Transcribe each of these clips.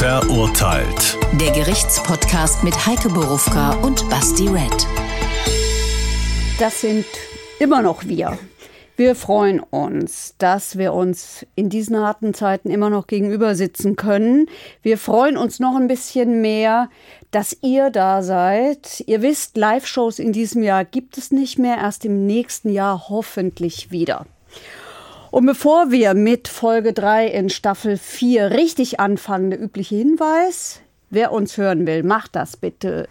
Verurteilt. Der Gerichtspodcast mit Heike Borufka und Basti Red. Das sind immer noch wir. Wir freuen uns, dass wir uns in diesen harten Zeiten immer noch gegenüber sitzen können. Wir freuen uns noch ein bisschen mehr, dass ihr da seid. Ihr wisst, Live-Shows in diesem Jahr gibt es nicht mehr, erst im nächsten Jahr hoffentlich wieder. Und bevor wir mit Folge 3 in Staffel 4 richtig anfangen, der übliche Hinweis, wer uns hören will, macht das bitte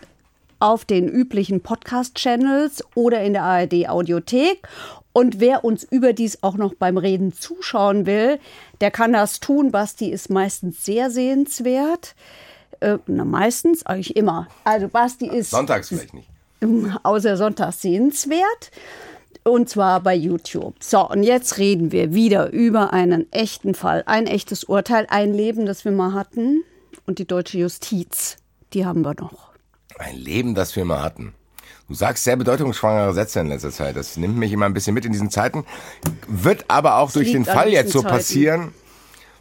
auf den üblichen Podcast-Channels oder in der ARD Audiothek. Und wer uns überdies auch noch beim Reden zuschauen will, der kann das tun. Basti ist meistens sehr sehenswert. Äh, na, meistens, eigentlich immer. Also Basti ist. Sonntags vielleicht nicht. Außer sonntags sehenswert. Und zwar bei YouTube. So, und jetzt reden wir wieder über einen echten Fall. Ein echtes Urteil, ein Leben, das wir mal hatten. Und die deutsche Justiz, die haben wir noch. Ein Leben, das wir mal hatten. Du sagst sehr bedeutungsschwangere Sätze in letzter Zeit. Das nimmt mich immer ein bisschen mit in diesen Zeiten. Wird aber auch Das durch den Fall jetzt so Zeiten. passieren,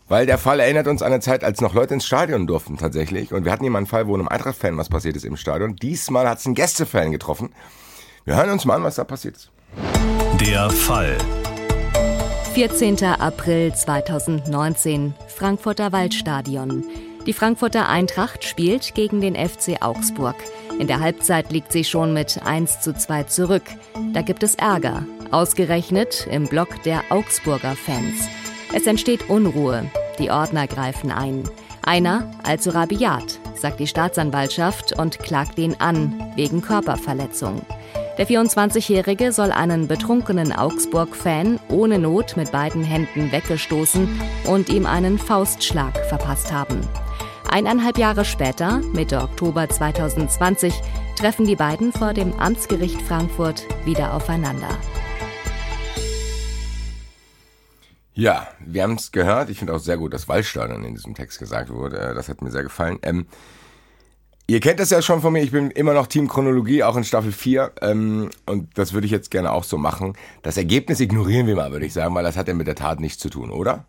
weil der Fall erinnert uns an eine Zeit, als noch Leute ins Stadion durften tatsächlich. Und wir hatten hier mal einen Fall, wo einem Eintracht-Fan was passiert ist im Stadion. Diesmal hat es einen Gästefan getroffen. Wir hören uns mal an, was da passiert ist. Der Fall. 14. April 2019, Frankfurter Waldstadion. Die Frankfurter Eintracht spielt gegen den FC Augsburg. In der Halbzeit liegt sie schon mit 1 zu 2 zurück. Da gibt es Ärger. Ausgerechnet im Block der Augsburger Fans. Es entsteht Unruhe. Die Ordner greifen ein. Einer allzu rabiat, sagt die Staatsanwaltschaft und klagt ihn an wegen Körperverletzung. Der 24-Jährige soll einen betrunkenen Augsburg-Fan ohne Not mit beiden Händen weggestoßen und ihm einen Faustschlag verpasst haben. Eineinhalb Jahre später, Mitte Oktober 2020, treffen die beiden vor dem Amtsgericht Frankfurt wieder aufeinander. Ja, wir haben es gehört. Ich finde auch sehr gut, dass Waldstadion in diesem Text gesagt wurde. Äh, Das hat mir sehr gefallen. Ähm, ihr kennt das ja schon von mir. Ich bin immer noch Team Chronologie, auch in Staffel 4. Ähm, und das würde ich jetzt gerne auch so machen. Das Ergebnis ignorieren wir mal, würde ich sagen, weil das hat ja mit der Tat nichts zu tun, oder?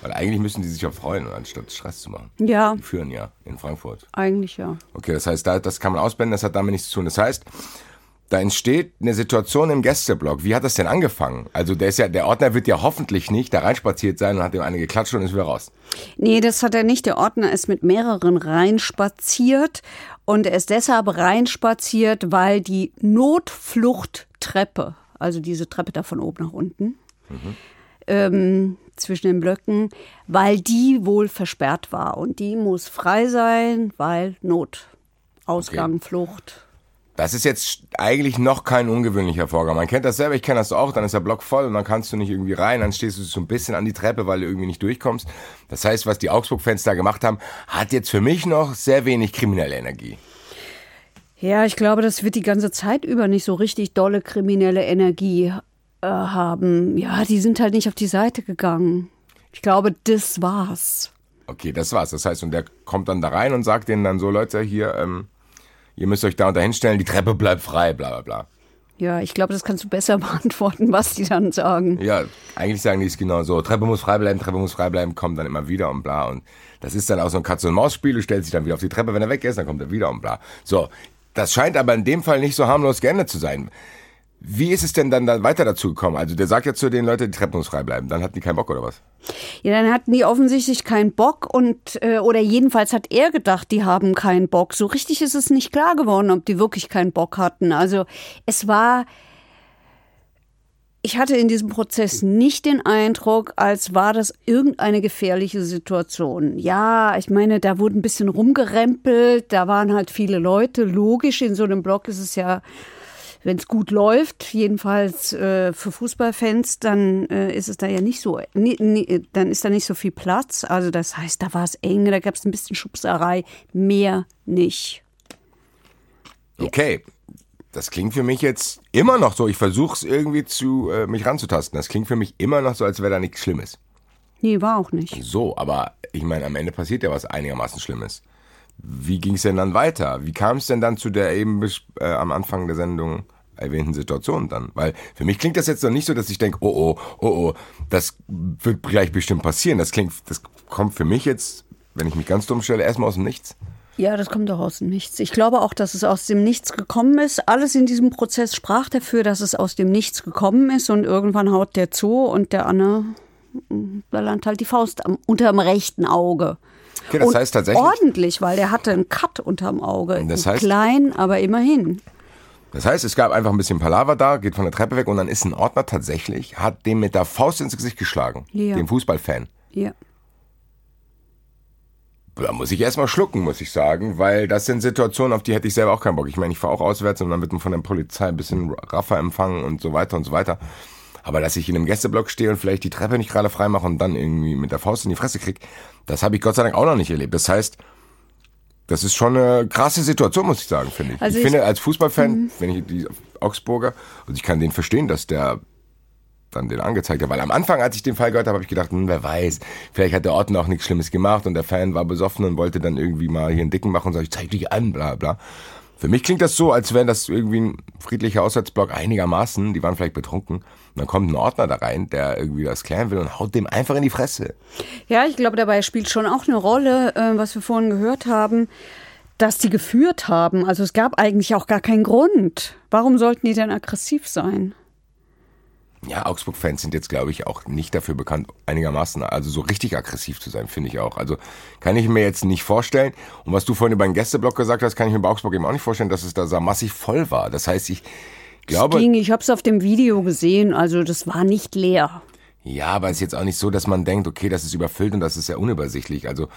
Weil eigentlich müssen die sich ja freuen, anstatt Stress zu machen. Ja, Die führen ja in Frankfurt. eigentlich ja. Okay, das heißt, da, das kann man ausblenden, das hat damit nichts zu tun. Das heißt, da entsteht eine Situation im Gästeblock. Wie hat das denn angefangen? Also der ist ja, der Ordner wird ja hoffentlich nicht da reinspaziert sein und hat ihm eine geklatscht und ist wieder raus. Nee, das hat er nicht. Der Ordner ist mit mehreren reinspaziert und er ist deshalb reinspaziert, weil die Notfluchttreppe, also diese Treppe da von oben nach unten, ähm, zwischen den Blöcken, weil die wohl versperrt war und die muss frei sein, weil Not, Ausgang, Okay. Flucht. Das ist jetzt eigentlich noch kein ungewöhnlicher Vorgang. Man kennt das selber, ich kenne das auch, dann ist der Block voll und dann kannst du nicht irgendwie rein, dann stehst du so ein bisschen an die Treppe, weil du irgendwie nicht durchkommst. Das heißt, was die Augsburg-Fans da gemacht haben, hat jetzt für mich noch sehr wenig kriminelle Energie. Ja, ich glaube, das wird die ganze Zeit über nicht so richtig dolle kriminelle Energie äh, haben. Ja, die sind halt nicht auf die Seite gegangen. Ich glaube, das war's. Okay, das war's. Das heißt, und der kommt dann da rein und sagt denen dann so, Leute, hier, ähm, ihr müsst euch da und da hinstellen, die Treppe bleibt frei, bla bla bla. Ja, ich glaube, das kannst du besser beantworten, was die dann sagen. Ja, eigentlich sagen die es genau so. Treppe muss frei bleiben, Treppe muss frei bleiben, kommt dann immer wieder und bla. Und das ist dann auch so ein Katz-und-Maus-Spiel. Du stellst dich dann wieder auf die Treppe, wenn er weg ist, dann kommt er wieder und bla. So, das scheint aber in dem Fall nicht so harmlos geendet zu sein. Wie ist es denn dann da weiter dazu gekommen? Also der sagt ja zu den Leuten, die Treppe muss frei bleiben. Dann hatten die keinen Bock oder was? Ja, dann hatten die offensichtlich keinen Bock und äh, oder jedenfalls hat er gedacht, die haben keinen Bock. So richtig ist es nicht klar geworden, ob die wirklich keinen Bock hatten. Also es war ich hatte in diesem Prozess nicht den Eindruck, als war das irgendeine gefährliche Situation. Ja, ich meine, da wurde ein bisschen rumgerempelt, da waren halt viele Leute. Logisch, in so einem Block ist es ja, wenn es gut läuft, jedenfalls äh, für Fußballfans, dann äh, ist es da ja nicht so, ni, ni, dann ist da nicht so viel Platz. Also das heißt, da war es eng, da gab es ein bisschen Schubserei, mehr nicht. Okay. Das klingt für mich jetzt immer noch so. Ich versuche es irgendwie zu äh, mich ranzutasten. Das klingt für mich immer noch so, als wäre da nichts Schlimmes. Nee, war auch nicht. So, aber ich meine, am Ende passiert ja was einigermaßen Schlimmes. Wie ging es denn dann weiter? Wie kam es denn dann zu der eben äh, am Anfang der Sendung erwähnten Situation dann? Weil für mich klingt das jetzt noch nicht so, dass ich denke, oh oh, oh oh, das wird gleich bestimmt passieren. Das klingt, das kommt für mich jetzt wenn ich mich ganz dumm stelle, erstmal aus dem Nichts? Ja, das kommt doch aus dem Nichts. Ich glaube auch, dass es aus dem Nichts gekommen ist. Alles in diesem Prozess sprach dafür, dass es aus dem Nichts gekommen ist und irgendwann haut der zu und der Anne, da landet halt die Faust am, unterm rechten Auge. Okay, das und heißt tatsächlich. Ordentlich, weil der hatte einen Cut unterm Auge. Das heißt- Klein, aber immerhin. Das heißt, es gab einfach ein bisschen Palaver da, geht von der Treppe weg und dann ist ein Ordner tatsächlich, hat dem mit der Faust ins Gesicht geschlagen. Ja. Dem Fußballfan. Ja. Da muss ich erstmal schlucken, muss ich sagen, weil das sind Situationen, auf die hätte ich selber auch keinen Bock. Ich meine, ich fahre auch auswärts und dann wird man von der Polizei ein bisschen raffer empfangen und so weiter und so weiter. Aber dass ich in einem Gästeblock stehe und vielleicht die Treppe nicht gerade frei mache und dann irgendwie mit der Faust in die Fresse krieg, das habe ich Gott sei Dank auch noch nicht erlebt. Das heißt, das ist schon eine krasse Situation, muss ich sagen, finde ich. Also ich, ich- finde, als Fußballfan, wenn ich die Augsburger, und ich kann den verstehen, dass der dann den angezeigt hat. Weil am Anfang, als ich den Fall gehört habe, habe ich gedacht, hm, wer weiß, vielleicht hat der Ordner auch nichts Schlimmes gemacht und der Fan war besoffen und wollte dann irgendwie mal hier einen Dicken machen und sagt, ich zeig dich an, bla bla. Für mich klingt das so, als wäre das irgendwie ein friedlicher Auswärtsblock einigermaßen. Die waren vielleicht betrunken. Und dann kommt ein Ordner da rein, der irgendwie das klären will und haut dem einfach in die Fresse. Ja, ich glaube, dabei spielt schon auch eine Rolle, äh, was wir vorhin gehört haben, dass die geführt haben. Also es gab eigentlich auch gar keinen Grund. Warum sollten die denn aggressiv sein? Ja, Augsburg-Fans sind jetzt, glaube ich, auch nicht dafür bekannt, einigermaßen, also so richtig aggressiv zu sein, finde ich auch. Also kann ich mir jetzt nicht vorstellen. Und was du vorhin über den Gästeblock gesagt hast, kann ich mir bei Augsburg eben auch nicht vorstellen, dass es da so massig voll war. Das heißt, ich glaube. es ging, ich habe es auf dem Video gesehen, also das war nicht leer. Ja, aber es ist jetzt auch nicht so, dass man denkt, okay, das ist überfüllt und das ist ja unübersichtlich. Also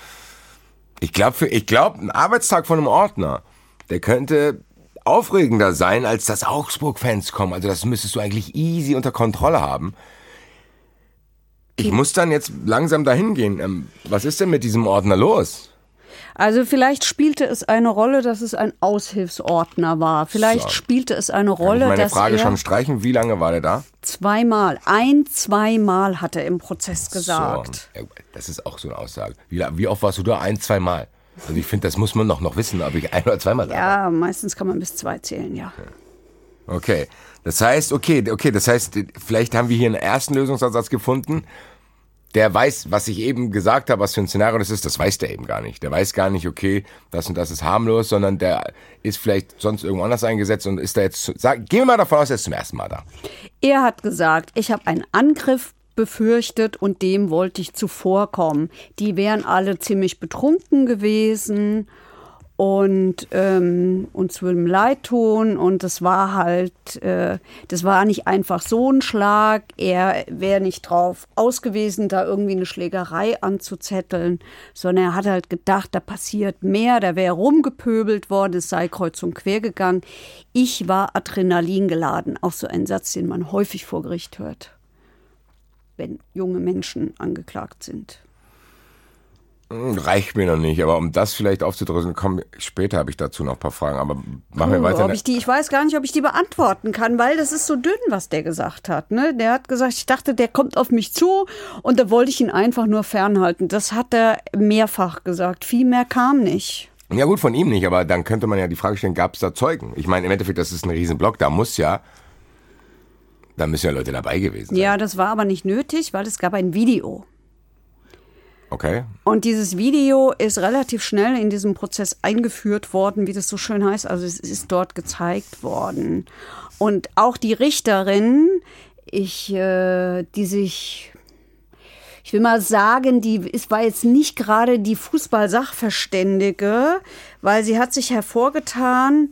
ich glaube, ich glaube, ein Arbeitstag von einem Ordner, der könnte aufregender sein, als dass Augsburg-Fans kommen. Also das müsstest du eigentlich easy unter Kontrolle haben. Ich muss dann jetzt langsam dahin gehen. Ähm, was ist denn mit diesem Ordner los? Also vielleicht spielte es eine Rolle, dass es ein Aushilfsordner war. Vielleicht So. spielte es eine Kann Rolle, ich meine dass Frage er schon streichen? Wie lange war der da? zweimal, ein, zweimal hat er im Prozess gesagt. So, das ist auch so eine Aussage. Wie, wie oft warst du da? Ein, zweimal. Also ich finde, das muss man doch noch wissen, ob ich ein oder zweimal da war. Ja, meistens kann man bis zwei zählen, ja. Okay. Das heißt, okay, okay, das heißt, vielleicht haben wir hier einen ersten Lösungsansatz gefunden. Der weiß, was ich eben gesagt habe, was für ein Szenario das ist, das weiß der eben gar nicht. Der weiß gar nicht, okay, das und das ist harmlos, sondern der ist vielleicht sonst irgendwo anders eingesetzt und ist da jetzt, sag, gehen wir mal davon aus, er ist zum ersten Mal da. Er hat gesagt, ich habe einen Angriff befürchtet und dem wollte ich zuvorkommen. Die wären alle ziemlich betrunken gewesen und ähm, uns würden leid tun und das war halt, äh, das war nicht einfach so ein Schlag. Er wäre nicht drauf ausgewiesen, da irgendwie eine Schlägerei anzuzetteln, sondern er hat halt gedacht, da passiert mehr, da wäre rumgepöbelt worden, es sei kreuz und quer gegangen. Ich war Adrenalin geladen, auch so ein Satz, den man häufig vor Gericht hört, wenn junge Menschen angeklagt sind. Hm, Reicht mir noch nicht, aber um das vielleicht aufzudröseln, komm, später habe ich dazu noch ein paar Fragen, aber machen wir Oh, weiter. ob ich, die, ich weiß gar nicht, ob ich die beantworten kann, weil das ist so dünn, was der gesagt hat. Ne? Der hat gesagt, ich dachte, der kommt auf mich zu und da wollte ich ihn einfach nur fernhalten. Das hat er mehrfach gesagt. Viel mehr kam nicht. Ja gut, von ihm nicht, aber dann könnte man ja die Frage stellen, gab es da Zeugen? Ich meine, im Endeffekt, das ist ein Riesenblock, da muss ja, da müssen ja Leute dabei gewesen sein. Ja, das war aber nicht nötig, weil es gab ein Video. Okay, Und dieses Video ist relativ schnell in diesem Prozess eingeführt worden, wie das so schön heißt. Also es ist dort gezeigt worden. Und auch die Richterin, ich, äh, die sich, ich will mal sagen, die ist, war jetzt nicht gerade die Fußball-Sachverständige, weil sie hat sich hervorgetan,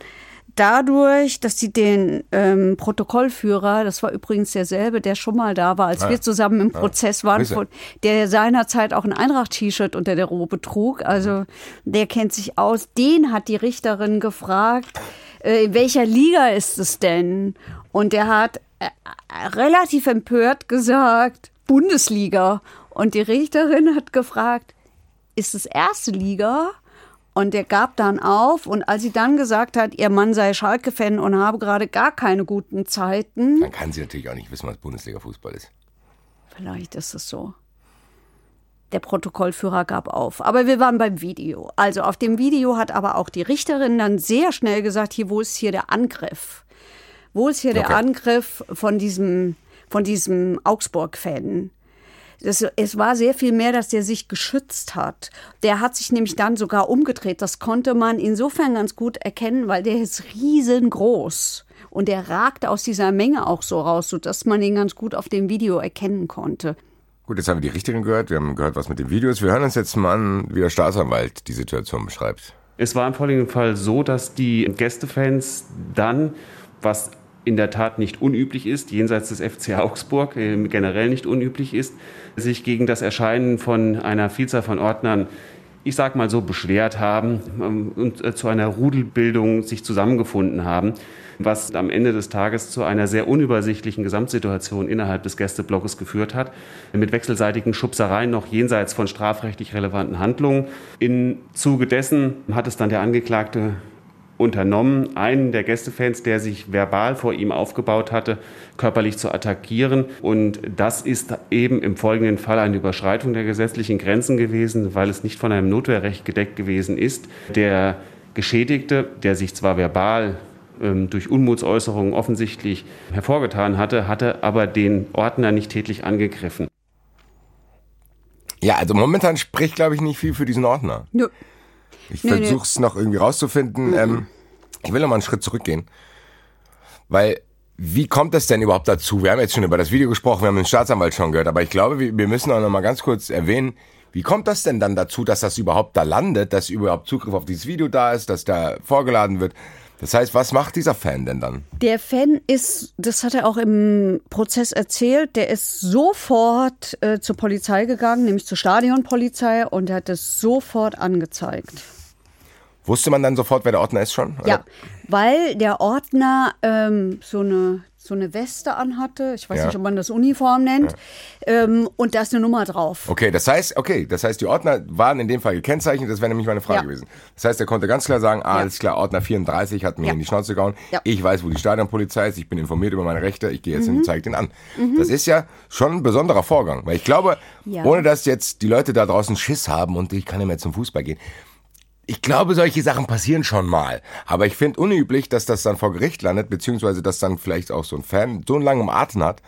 dadurch, dass sie den ähm, Protokollführer, das war übrigens derselbe, der schon mal da war, als Ah, wir zusammen im Prozess waren, von, der seinerzeit auch ein Eintracht-T-Shirt unter der Robe trug. Also der kennt sich aus. Den hat die Richterin gefragt, äh, in welcher Liga ist es denn? Und der hat äh, äh, relativ empört gesagt, Bundesliga. Und die Richterin hat gefragt, ist es erste Liga? Und der gab dann auf. Und als sie dann gesagt hat, ihr Mann sei Schalke-Fan und habe gerade gar keine guten Zeiten, dann kann sie natürlich auch nicht wissen, was Bundesliga-Fußball ist. Vielleicht ist es so. Der Protokollführer gab auf. Aber wir waren beim Video. Also auf dem Video hat aber auch die Richterin dann sehr schnell gesagt, hier, wo ist hier der Angriff? Wo ist hier der Okay. Angriff von diesem, von diesem Augsburg-Fan? Das, es war sehr viel mehr, dass der sich geschützt hat. Der hat sich nämlich dann sogar umgedreht. Das konnte man insofern ganz gut erkennen, weil der ist riesengroß. Und der ragte aus dieser Menge auch so raus, sodass man ihn ganz gut auf dem Video erkennen konnte. Gut, jetzt haben wir die Richterin gehört, wir haben gehört, was mit den Videos. Wir hören uns jetzt mal an, wie der Staatsanwalt die Situation beschreibt. Es war im vorliegenden Fall so, dass die Gästefans dann, was in der Tat nicht unüblich ist, jenseits des FC Augsburg äh, generell nicht unüblich ist, sich gegen das Erscheinen von einer Vielzahl von Ordnern ich sag mal so, beschwert haben ähm, und äh, zu einer Rudelbildung sich zusammengefunden haben, was am Ende des Tages zu einer sehr unübersichtlichen Gesamtsituation innerhalb des Gästeblocks geführt hat, mit wechselseitigen Schubsereien noch jenseits von strafrechtlich relevanten Handlungen. Im Zuge dessen hat es dann der Angeklagte unternommen, einen der Gästefans, der sich verbal vor ihm aufgebaut hatte, körperlich zu attackieren. Und das ist eben im folgenden Fall eine Überschreitung der gesetzlichen Grenzen gewesen, weil es nicht von einem Notwehrrecht gedeckt gewesen ist. Der Geschädigte, der sich zwar verbal ähm, durch Unmutsäußerungen offensichtlich hervorgetan hatte, hatte aber den Ordner nicht tätlich angegriffen. Ja, also momentan spricht, glaube ich, nicht viel für diesen Ordner. Nö. Ich versuche es noch irgendwie rauszufinden. Ähm, ich will noch mal einen Schritt zurückgehen. Weil, wie kommt es denn überhaupt dazu? Wir haben jetzt schon über das Video gesprochen, wir haben den Staatsanwalt schon gehört, aber ich glaube, wir, wir müssen auch noch mal ganz kurz erwähnen, wie kommt das denn dann dazu, dass das überhaupt da landet, dass überhaupt Zugriff auf dieses Video da ist, dass da vorgeladen wird? Das heißt, was macht dieser Fan denn dann? Der Fan ist, das hat er auch im Prozess erzählt, der ist sofort äh, zur Polizei gegangen, nämlich zur Stadionpolizei und er hat es sofort angezeigt. Wusste man dann sofort, wer der Ordner ist schon? Ja, Oder? weil der Ordner ähm, so eine so eine Weste anhatte. Ich weiß Ja. nicht, ob man das Uniform nennt. Ähm, und da ist eine Nummer drauf. Okay, das heißt, okay, das heißt, die Ordner waren in dem Fall gekennzeichnet, das wäre nämlich meine Frage Ja. gewesen. Das heißt, er konnte ganz klar sagen, ah, Ja. alles klar, Ordner 34 hat mir Ja. in die Schnauze gehauen. Ja. Ich weiß, wo die Stadionpolizei ist, ich bin informiert über meine Rechte, ich gehe jetzt Mhm. hin und zeige den an. Das ist ja schon ein besonderer Vorgang, weil ich glaube, Ja. ohne dass jetzt die Leute da draußen Schiss haben und ich kann nicht mehr zum Fußball gehen, ich glaube, solche Sachen passieren schon mal. Aber ich finde unüblich, dass das dann vor Gericht landet, beziehungsweise dass dann vielleicht auch so ein Fan so einen langen Atem hat,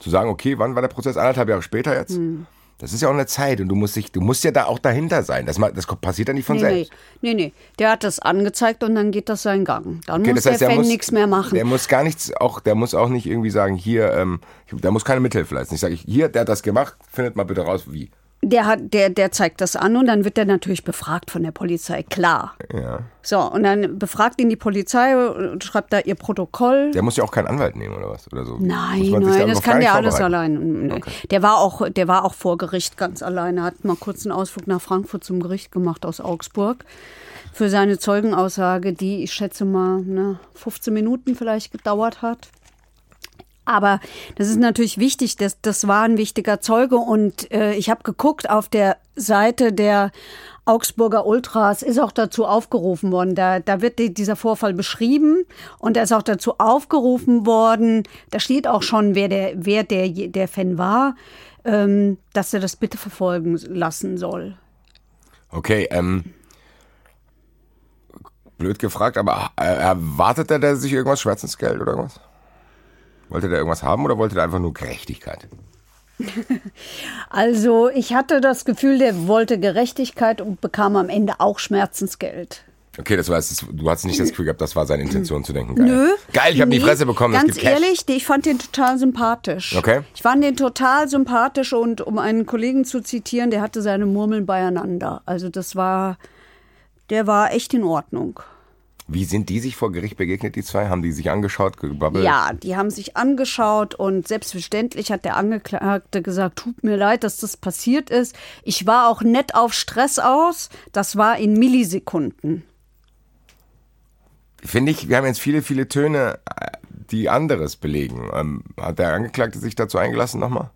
zu sagen, okay, wann war der Prozess? Anderthalb Jahre später jetzt? Hm. Das ist ja auch eine Zeit und du musst dich, du musst ja da auch dahinter sein. Das, das passiert ja nicht von Nee, nee, selbst. nee, nee. Der hat das angezeigt und dann geht das seinen Gang. Dann Okay, muss das heißt, der der Fan nichts mehr machen. Der muss gar nichts, auch, der muss auch nicht irgendwie sagen, hier, ähm, der muss keine Mithilfe leisten. Ich sage, hier, der hat das gemacht, findet mal bitte raus, wie. Der, hat, der, der zeigt das an und dann wird er natürlich befragt von der Polizei, klar. Ja. So, und dann befragt ihn die Polizei und schreibt da ihr Protokoll. Der muss ja auch keinen Anwalt nehmen oder was? Oder so. Nein, nein, das kann der alles allein. Okay. Der war auch, der war auch vor Gericht ganz alleine, hat mal kurz einen Ausflug nach Frankfurt zum Gericht gemacht aus Augsburg für seine Zeugenaussage, die ich schätze mal ne, 15 Minuten vielleicht gedauert hat. Aber das ist natürlich wichtig, das, das war ein wichtiger Zeuge und äh, ich habe geguckt auf der Seite der Augsburger Ultras ist auch dazu aufgerufen worden. Da, da wird die, dieser Vorfall beschrieben und da ist auch dazu aufgerufen worden. Da steht auch schon, wer der, wer der, der Fan war, ähm, dass er das bitte verfolgen lassen soll. Okay, ähm, blöd gefragt, aber äh, erwartet der sich irgendwas, Schmerzensgeld oder irgendwas? Wollte der irgendwas haben oder wollte der einfach nur Gerechtigkeit? Also ich hatte das Gefühl, der wollte Gerechtigkeit und bekam am Ende auch Schmerzensgeld. Okay, das heißt, du hast nicht das Gefühl gehabt, das war seine Intention zu denken. Geil. Nö. Geil, ich habe die Nee, Fresse bekommen, Ganz ehrlich, ich fand den total sympathisch. Okay. Ich fand den total sympathisch und um einen Kollegen zu zitieren, der hatte seine Murmeln beieinander. Also das war, der war echt in Ordnung. Wie sind die sich vor Gericht begegnet, die zwei? Haben die sich angeschaut, gebabbelt? Ja, die haben sich angeschaut und selbstverständlich hat der Angeklagte gesagt, tut mir leid, dass das passiert ist. Ich war auch nett auf Stress aus. Das war in Millisekunden. Finde ich, wir haben jetzt viele, viele Töne, äh, die anderes belegen. Ähm, hat der Angeklagte sich dazu eingelassen nochmal?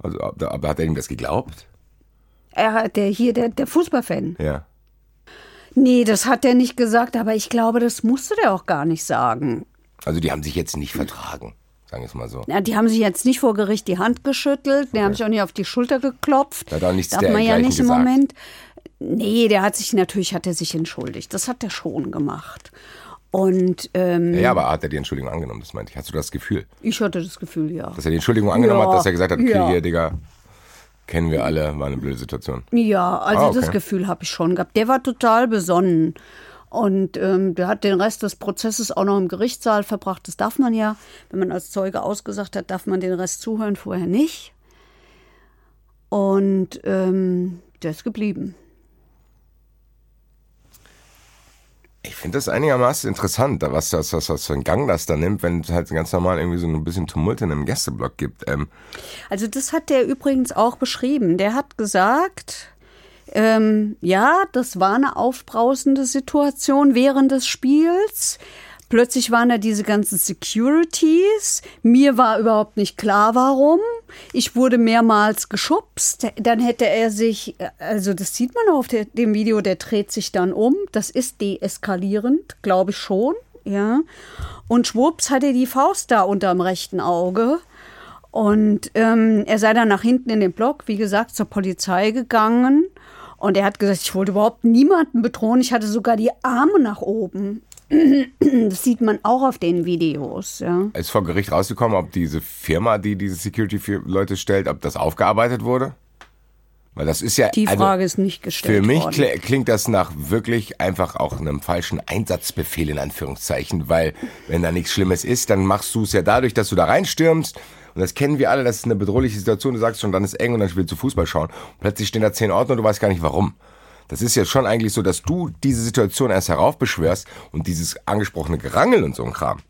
Also, aber hat er ihm das geglaubt? Er hat der hier der, der Fußballfan. Ja. Nee, das hat er nicht gesagt, aber ich glaube, das musste der auch gar nicht sagen. Also die haben sich jetzt nicht vertragen, sagen wir es mal so. Ja, die haben sich jetzt nicht vor Gericht die Hand geschüttelt, die haben sich auch nicht auf die Schulter geklopft. Da hat auch nichts Darf man ja nicht im gesagt. Moment. Nee, der hat sich natürlich hat er sich entschuldigt. Das hat er schon gemacht. Und ähm, Ja, aber hat er die Entschuldigung angenommen, das meinte ich. Hast du das Gefühl, ich hatte das Gefühl, ja. dass er die Entschuldigung angenommen Ja, hat, dass er gesagt hat, okay, ja. hier, Digga, kennen wir alle, war eine blöde Situation. Ja, also Ah, okay. das Gefühl habe ich schon gehabt. Der war total besonnen. Und ähm, der hat den Rest des Prozesses auch noch im Gerichtssaal verbracht. Das darf man ja, wenn man als Zeuge ausgesagt hat, darf man den Rest zuhören, vorher nicht. Und ähm, der ist geblieben. Ich finde das einigermaßen interessant, was das, was, was für einen Gang das da nimmt, wenn es halt ganz normal irgendwie so ein bisschen Tumult in einem Gästeblock gibt. Ähm, Also das hat der übrigens auch beschrieben. Der hat gesagt, ähm, ja, das war eine aufbrausende Situation während des Spiels. Plötzlich waren da diese ganzen Securities. Mir war überhaupt nicht klar, warum. Ich wurde mehrmals geschubst. Dann hätte er sich, also das sieht man auf der, dem Video, der dreht sich dann um. Das ist deeskalierend, glaube ich schon. Ja. Und schwupps hat er die Faust da unterm rechten Auge. Und ähm, er sei dann nach hinten in den Block, wie gesagt, zur Polizei gegangen. Und er hat gesagt, ich wollte überhaupt niemanden bedrohen. Ich hatte sogar die Arme nach oben. Das sieht man auch auf den Videos. Ja. ist vor Gericht rausgekommen, ob diese Firma, die diese Security-Leute stellt, ob das aufgearbeitet wurde? Weil das ist ja. Die also, Frage ist nicht gestellt Für mich worden. kl klingt das nach wirklich einfach auch einem falschen Einsatzbefehl in Anführungszeichen, weil wenn da nichts Schlimmes ist, dann machst du es ja dadurch, dass du da reinstürmst. Und das kennen wir alle, das ist eine bedrohliche Situation. Du sagst schon, dann ist eng und dann spielst du Fußball schauen. Und plötzlich stehen da zehn Ordner und du weißt gar nicht warum. Das ist ja schon eigentlich so, dass du diese Situation erst heraufbeschwörst und dieses angesprochene Gerangel und so ein Kram.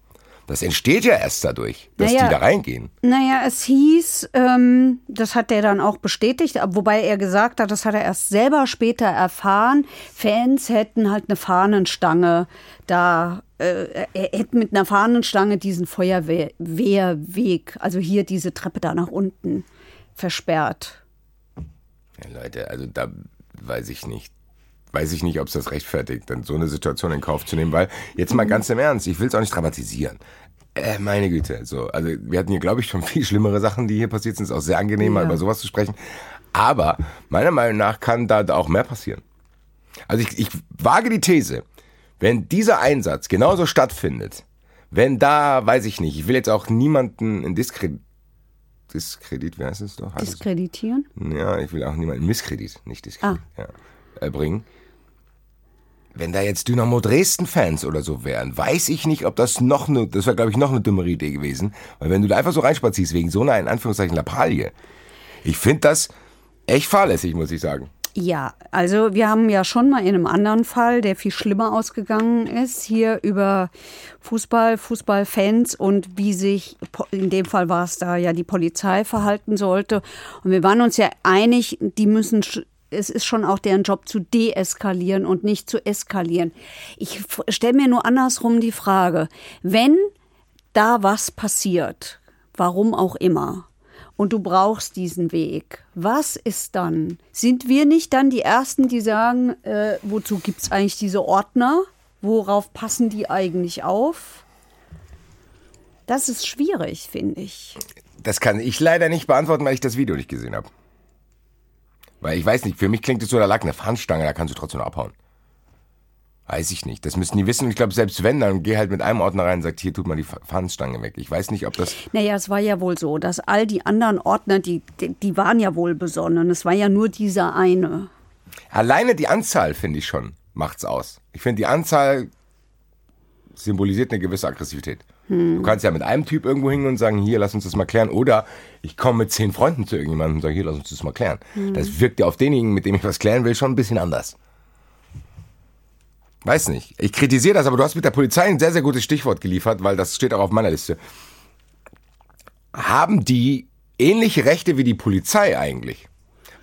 Das entsteht ja erst dadurch, dass Naja. die da reingehen. Naja, es hieß, ähm, das hat er dann auch bestätigt, wobei er gesagt hat, das hat er erst selber später erfahren, Fans hätten halt eine Fahnenstange da, äh, er hätte mit einer Fahnenstange diesen Feuerwehrweg, also hier diese Treppe da nach unten, versperrt. Ja, Leute, also da weiß ich nicht. Weiß ich nicht, ob es das rechtfertigt, dann so eine Situation in Kauf zu nehmen, weil jetzt mal ganz im Ernst, ich will es auch nicht dramatisieren. Äh, meine Güte, so, also wir hatten hier, glaube ich, schon viel schlimmere Sachen, die hier passiert sind. Es ist auch sehr angenehm, mal Ja. über sowas zu sprechen. Aber meiner Meinung nach kann da auch mehr passieren. Also ich, ich wage die These, wenn dieser Einsatz genauso stattfindet, wenn da, weiß ich nicht, ich will jetzt auch niemanden in Diskredit, Diskredit, wie heißt es doch? Heißt es- Diskreditieren? ja, ich will auch niemanden Misskredit, nicht Diskredit, ja, äh, bringen. Wenn da jetzt Dynamo Dresden-Fans oder so wären, weiß ich nicht, ob das noch eine, das wäre, glaube ich, noch eine dümmere Idee gewesen. Weil wenn du da einfach so reinspazierst wegen so einer, in Anführungszeichen, Lappalie, ich finde das echt fahrlässig, muss ich sagen. Ja, also wir haben ja schon mal in einem anderen Fall, der viel schlimmer ausgegangen ist, hier über Fußball, Fußballfans und wie sich, in dem Fall war es da ja die Polizei verhalten sollte. Und wir waren uns ja einig, die müssen, es ist schon auch deren Job zu deeskalieren und nicht zu eskalieren. Ich stelle mir nur andersrum die Frage, wenn da was passiert, warum auch immer, und du brauchst diesen Weg. Was ist dann? Sind wir nicht dann die Ersten, die sagen, äh, wozu gibt es eigentlich diese Ordner? Worauf passen die eigentlich auf? Das ist schwierig, finde ich. Das kann ich leider nicht beantworten, weil ich das Video nicht gesehen habe. Weil ich weiß nicht, für mich klingt es so, da lag eine Fahnenstange, da kannst du trotzdem abhauen. Weiß ich nicht. Das müssten die wissen. Und ich glaube, selbst wenn, dann geh halt mit einem Ordner rein und sagt, hier tut mal die Fa- Fahnenstange weg. Ich weiß nicht, ob das. Naja, es war ja wohl so, dass all die anderen Ordner, die, die, die waren ja wohl besonnen. Es war ja nur dieser eine. Alleine die Anzahl, finde ich schon, macht's aus. Ich finde, die Anzahl symbolisiert eine gewisse Aggressivität. Du kannst ja mit einem Typ irgendwo hingehen und sagen, hier, lass uns das mal klären. Oder ich komme mit zehn Freunden zu irgendjemandem und sage, hier, lass uns das mal klären. Das wirkt ja auf denjenigen, mit dem ich was klären will, schon ein bisschen anders. Weiß nicht. Ich kritisiere das, aber du hast mit der Polizei ein sehr, sehr gutes Stichwort geliefert, weil das steht auch auf meiner Liste. Haben die ähnliche Rechte wie die Polizei eigentlich?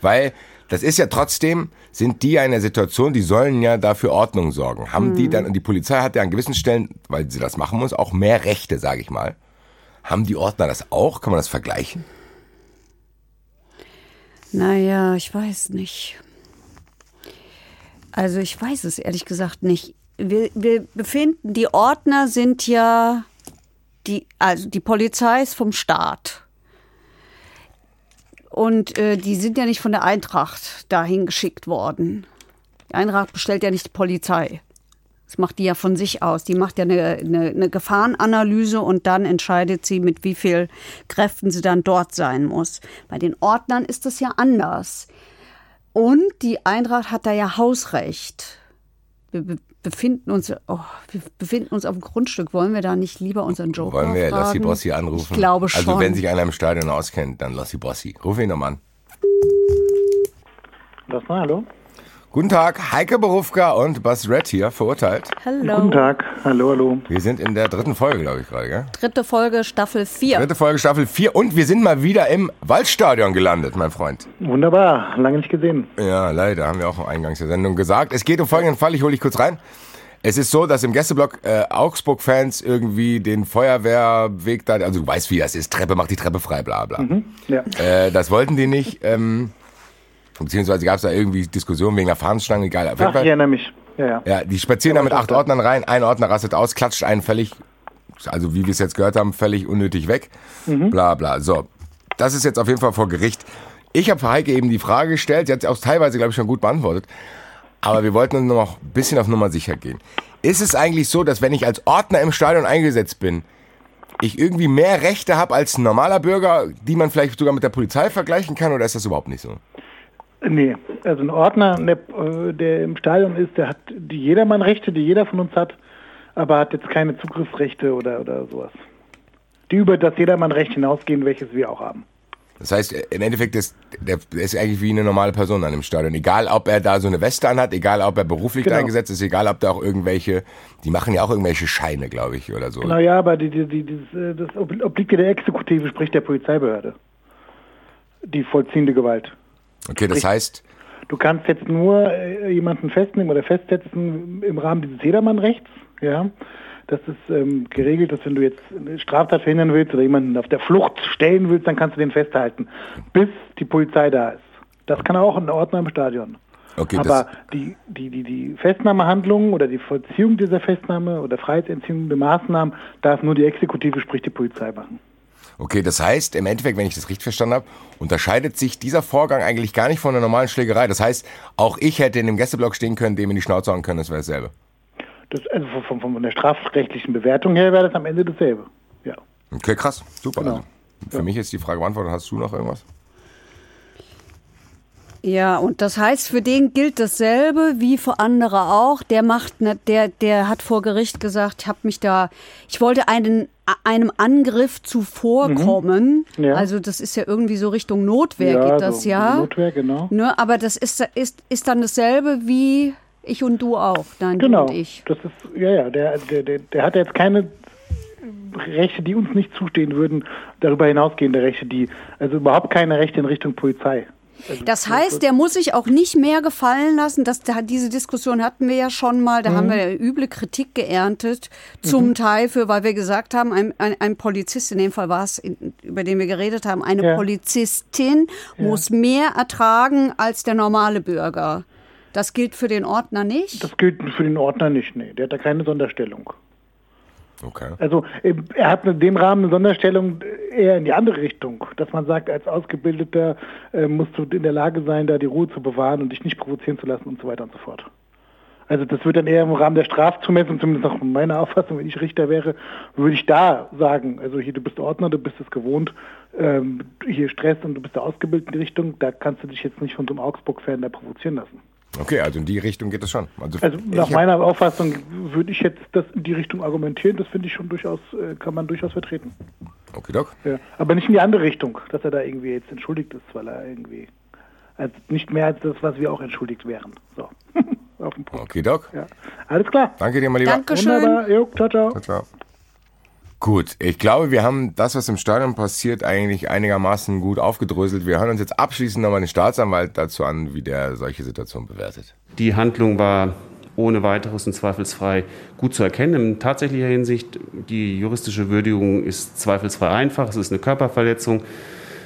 Weil das ist ja trotzdem, sind die ja in der Situation, die sollen ja dafür Ordnung sorgen. Haben die dann, und die Polizei hat ja an gewissen Stellen, weil sie das machen muss, auch mehr Rechte, sage ich mal. Haben die Ordner das auch? Kann man das vergleichen? Naja, ich weiß nicht. Also ich weiß es ehrlich gesagt nicht. Wir, wir befinden, die Ordner sind ja, die, also die Polizei ist vom Staat. Und äh, die sind ja nicht von der Eintracht dahin geschickt worden. Die Eintracht bestellt ja nicht die Polizei, Das macht die ja von sich aus. Die macht ja eine, eine, eine Gefahrenanalyse und dann entscheidet sie, mit wie viel Kräften sie dann dort sein muss. Bei den Ordnern ist das ja anders. Und die Eintracht hat da ja Hausrecht. Wir be befinden uns, oh, wir befinden uns auf dem Grundstück. Wollen wir da nicht lieber unseren Joker Wollen wir fragen? Lassi Bossi anrufen? Ich glaube schon. Also wenn sich einer im Stadion auskennt, dann Lassi Bossi. Ruf ihn nochmal an. Das war hallo. Guten Tag, Heike Berufka und Bas Red hier, verurteilt. Hallo. Guten Tag. Hallo, hallo. Wir sind in der dritten Folge, glaube ich, gerade, gell? Dritte Folge, Staffel 4. Dritte Folge, Staffel 4 und wir sind mal wieder im Waldstadion gelandet, mein Freund. Wunderbar. Lange nicht gesehen. Ja, leider, haben wir auch im Eingangs der Sendung gesagt. Es geht um folgenden Fall, ich hole dich kurz rein. Es ist so, dass im Gästeblock äh, Augsburg-Fans irgendwie den Feuerwehrweg da, also du weißt, wie das ist, Treppe macht die Treppe frei, bla bla. Ja. Äh, das wollten die nicht. Ähm, beziehungsweise gab es da irgendwie Diskussionen wegen der Fahnenstange, egal. Auf Ach, ich erinnere mich. Ja, ja. Ja, die spazieren da mit acht Ordnern rein, ein Ordner rastet aus, klatscht einen völlig, also wie wir es jetzt gehört haben, völlig unnötig weg. Bla bla. So, das ist jetzt auf jeden Fall vor Gericht. Ich habe Heike eben die Frage gestellt, sie hat sie auch teilweise, glaube ich, schon gut beantwortet. Aber wir wollten uns noch ein bisschen auf Nummer sicher gehen. Ist es eigentlich so, dass wenn ich als Ordner im Stadion eingesetzt bin, ich irgendwie mehr Rechte habe als ein normaler Bürger, die man vielleicht sogar mit der Polizei vergleichen kann, oder ist das überhaupt nicht so? Nee, also ein Ordner, der, äh, der im Stadion ist, der hat die Jedermann-Rechte, die jeder von uns hat, aber hat jetzt keine Zugriffsrechte oder, oder sowas. Die über das Jedermann-Recht hinausgehen, welches wir auch haben. Das heißt, im Endeffekt ist der, der ist eigentlich wie eine normale Person an dem Stadion. Egal, ob er da so eine Weste anhat, egal, ob er beruflich da Genau. eingesetzt ist, egal, ob da auch irgendwelche, die machen ja auch irgendwelche Scheine, glaube ich, oder so. Naja, aber die, die, die, äh, das ob- obliegt ja der Exekutive, sprich der Polizeibehörde. Die vollziehende Gewalt. Okay, das heißt, Du kannst jetzt nur äh, jemanden festnehmen oder festsetzen im Rahmen dieses Jedermannrechts. Ja, das ist ähm, geregelt, dass wenn du jetzt eine Straftat verhindern willst oder jemanden auf der Flucht stellen willst, dann kannst du den festhalten, bis die Polizei da ist. Das kann auch ein Ordner im Stadion. okay, Aber die, die, die, die Festnahmehandlung oder die Vollziehung dieser Festnahme oder freiheitsentziehende Maßnahmen darf nur die Exekutive, sprich die Polizei machen. Okay, das heißt, im Endeffekt, wenn ich das richtig verstanden habe, unterscheidet sich dieser Vorgang eigentlich gar nicht von einer normalen Schlägerei. Das heißt, auch ich hätte in dem Gästeblock stehen können, dem in die Schnauze hauen können, das wäre dasselbe. Das, also von, von, von der strafrechtlichen Bewertung her wäre das am Ende dasselbe. Ja. Okay, krass, super. Genau. Also, für mich ist die Frage beantwortet. Hast du noch irgendwas? Ja, und das heißt, für den gilt dasselbe wie für andere auch. Der macht, ne, der, der hat vor Gericht gesagt, ich habe mich da, ich wollte einen, einem Angriff zuvorkommen. Mhm. Ja. Also das ist ja irgendwie so Richtung Notwehr geht das so ja. Notwehr, genau. Ne, aber das ist, ist, ist dann dasselbe wie ich und du auch. Nein, Genau. du und ich. Das ist, ja, ja, der, der, der, der hat jetzt keine Rechte, die uns nicht zustehen würden, darüber hinausgehende Rechte, die, also überhaupt keine Rechte in Richtung Polizei. Also Das heißt, der muss sich auch nicht mehr gefallen lassen. Das, da- diese Diskussion hatten wir ja schon mal. Da haben wir ja üble Kritik geerntet. Zum Teil für, weil wir gesagt haben, ein, ein, ein Polizist, in dem Fall war es, über den wir geredet haben, eine Ja. Polizistin muss mehr ertragen als der normale Bürger. Das gilt für den Ordner nicht. Das gilt für den Ordner nicht, nee. Der hat da keine Sonderstellung. Okay. Also äh, er hat in dem Rahmen eine Sonderstellung eher in die andere Richtung, dass man sagt, als Ausgebildeter äh, musst du in der Lage sein, da die Ruhe zu bewahren und dich nicht provozieren zu lassen und so weiter und so fort. Also das wird dann eher im Rahmen der Strafzumessung, zumindest nach meiner Auffassung, wenn ich Richter wäre, würde ich da sagen, also hier, du bist Ordner, du bist es gewohnt, ähm, hier Stress und du bist da ausgebildet in die Richtung, da kannst du dich jetzt nicht von so einem Augsburg-Fan da provozieren lassen. Okay, also in die Richtung geht es schon. Also, Also nach meiner Auffassung würde ich jetzt das in die Richtung argumentieren, das finde ich schon durchaus, äh, kann man durchaus vertreten. Okay, Doc. Ja. Aber nicht in die andere Richtung, dass er da irgendwie jetzt entschuldigt ist, weil er irgendwie als nicht mehr als das, was wir auch entschuldigt wären. So. Auf den Punkt. Okay, Doc. Ja. Alles klar. Danke dir, mein Lieber. Dankeschön. Wunderbar. Jo, ciao, ciao. Ciao, ciao. Gut, ich glaube, wir haben das, was im Stadion passiert, eigentlich einigermaßen gut aufgedröselt. Wir hören uns jetzt abschließend nochmal den Staatsanwalt dazu an, wie der solche Situation bewertet. Die Handlung war ohne weiteres und zweifelsfrei gut zu erkennen. In tatsächlicher Hinsicht, die juristische Würdigung ist zweifelsfrei einfach. Es ist eine Körperverletzung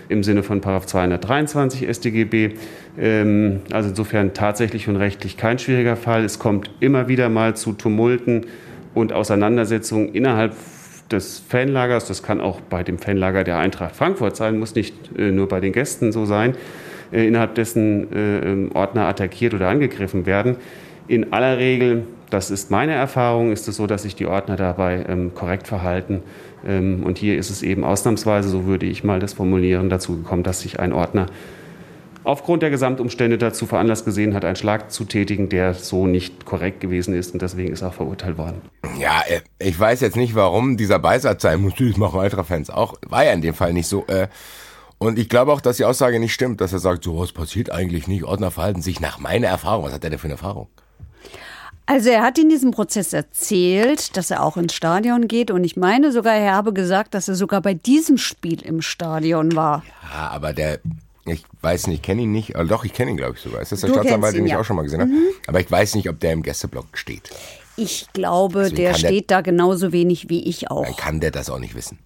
im Sinne von § 223 StGB. Ähm, also insofern tatsächlich und rechtlich kein schwieriger Fall. Es kommt immer wieder mal zu Tumulten und Auseinandersetzungen innerhalb des Fanlagers. Das kann auch bei dem Fanlager der Eintracht Frankfurt sein, muss nicht äh, nur bei den Gästen so sein, äh, innerhalb dessen äh, ähm, Ordner attackiert oder angegriffen werden. In aller Regel, das ist meine Erfahrung, ist es so, dass sich die Ordner dabei ähm, korrekt verhalten. Ähm, und hier ist es eben ausnahmsweise, so würde ich mal das formulieren, dazu gekommen, dass sich ein Ordner aufgrund der Gesamtumstände dazu veranlasst gesehen hat, einen Schlag zu tätigen, der so nicht korrekt gewesen ist und deswegen ist er auch verurteilt worden. Ja, äh, ich weiß jetzt nicht, warum dieser Beisatz sein muss. Das machen Ultra-Fans auch. War ja in dem Fall nicht so. Äh, und ich glaube auch, dass die Aussage nicht stimmt, dass er sagt, so was passiert eigentlich nicht. Ordner verhalten sich nach meiner Erfahrung. Was hat er denn für eine Erfahrung? Also er hat in diesem Prozess erzählt, dass er auch ins Stadion geht und ich meine sogar, er habe gesagt, dass er sogar bei diesem Spiel im Stadion war. Ja, aber der, ich weiß nicht, ich kenne ihn nicht, doch, ich kenne ihn glaube ich sogar. Ist das der Du Staatsanwalt, den ihn, ich ja. auch schon mal gesehen habe? Aber ich weiß nicht, ob der im Gästeblock steht. Ich glaube, Deswegen der steht da genauso wenig wie ich Dann auch. kann der das auch nicht wissen.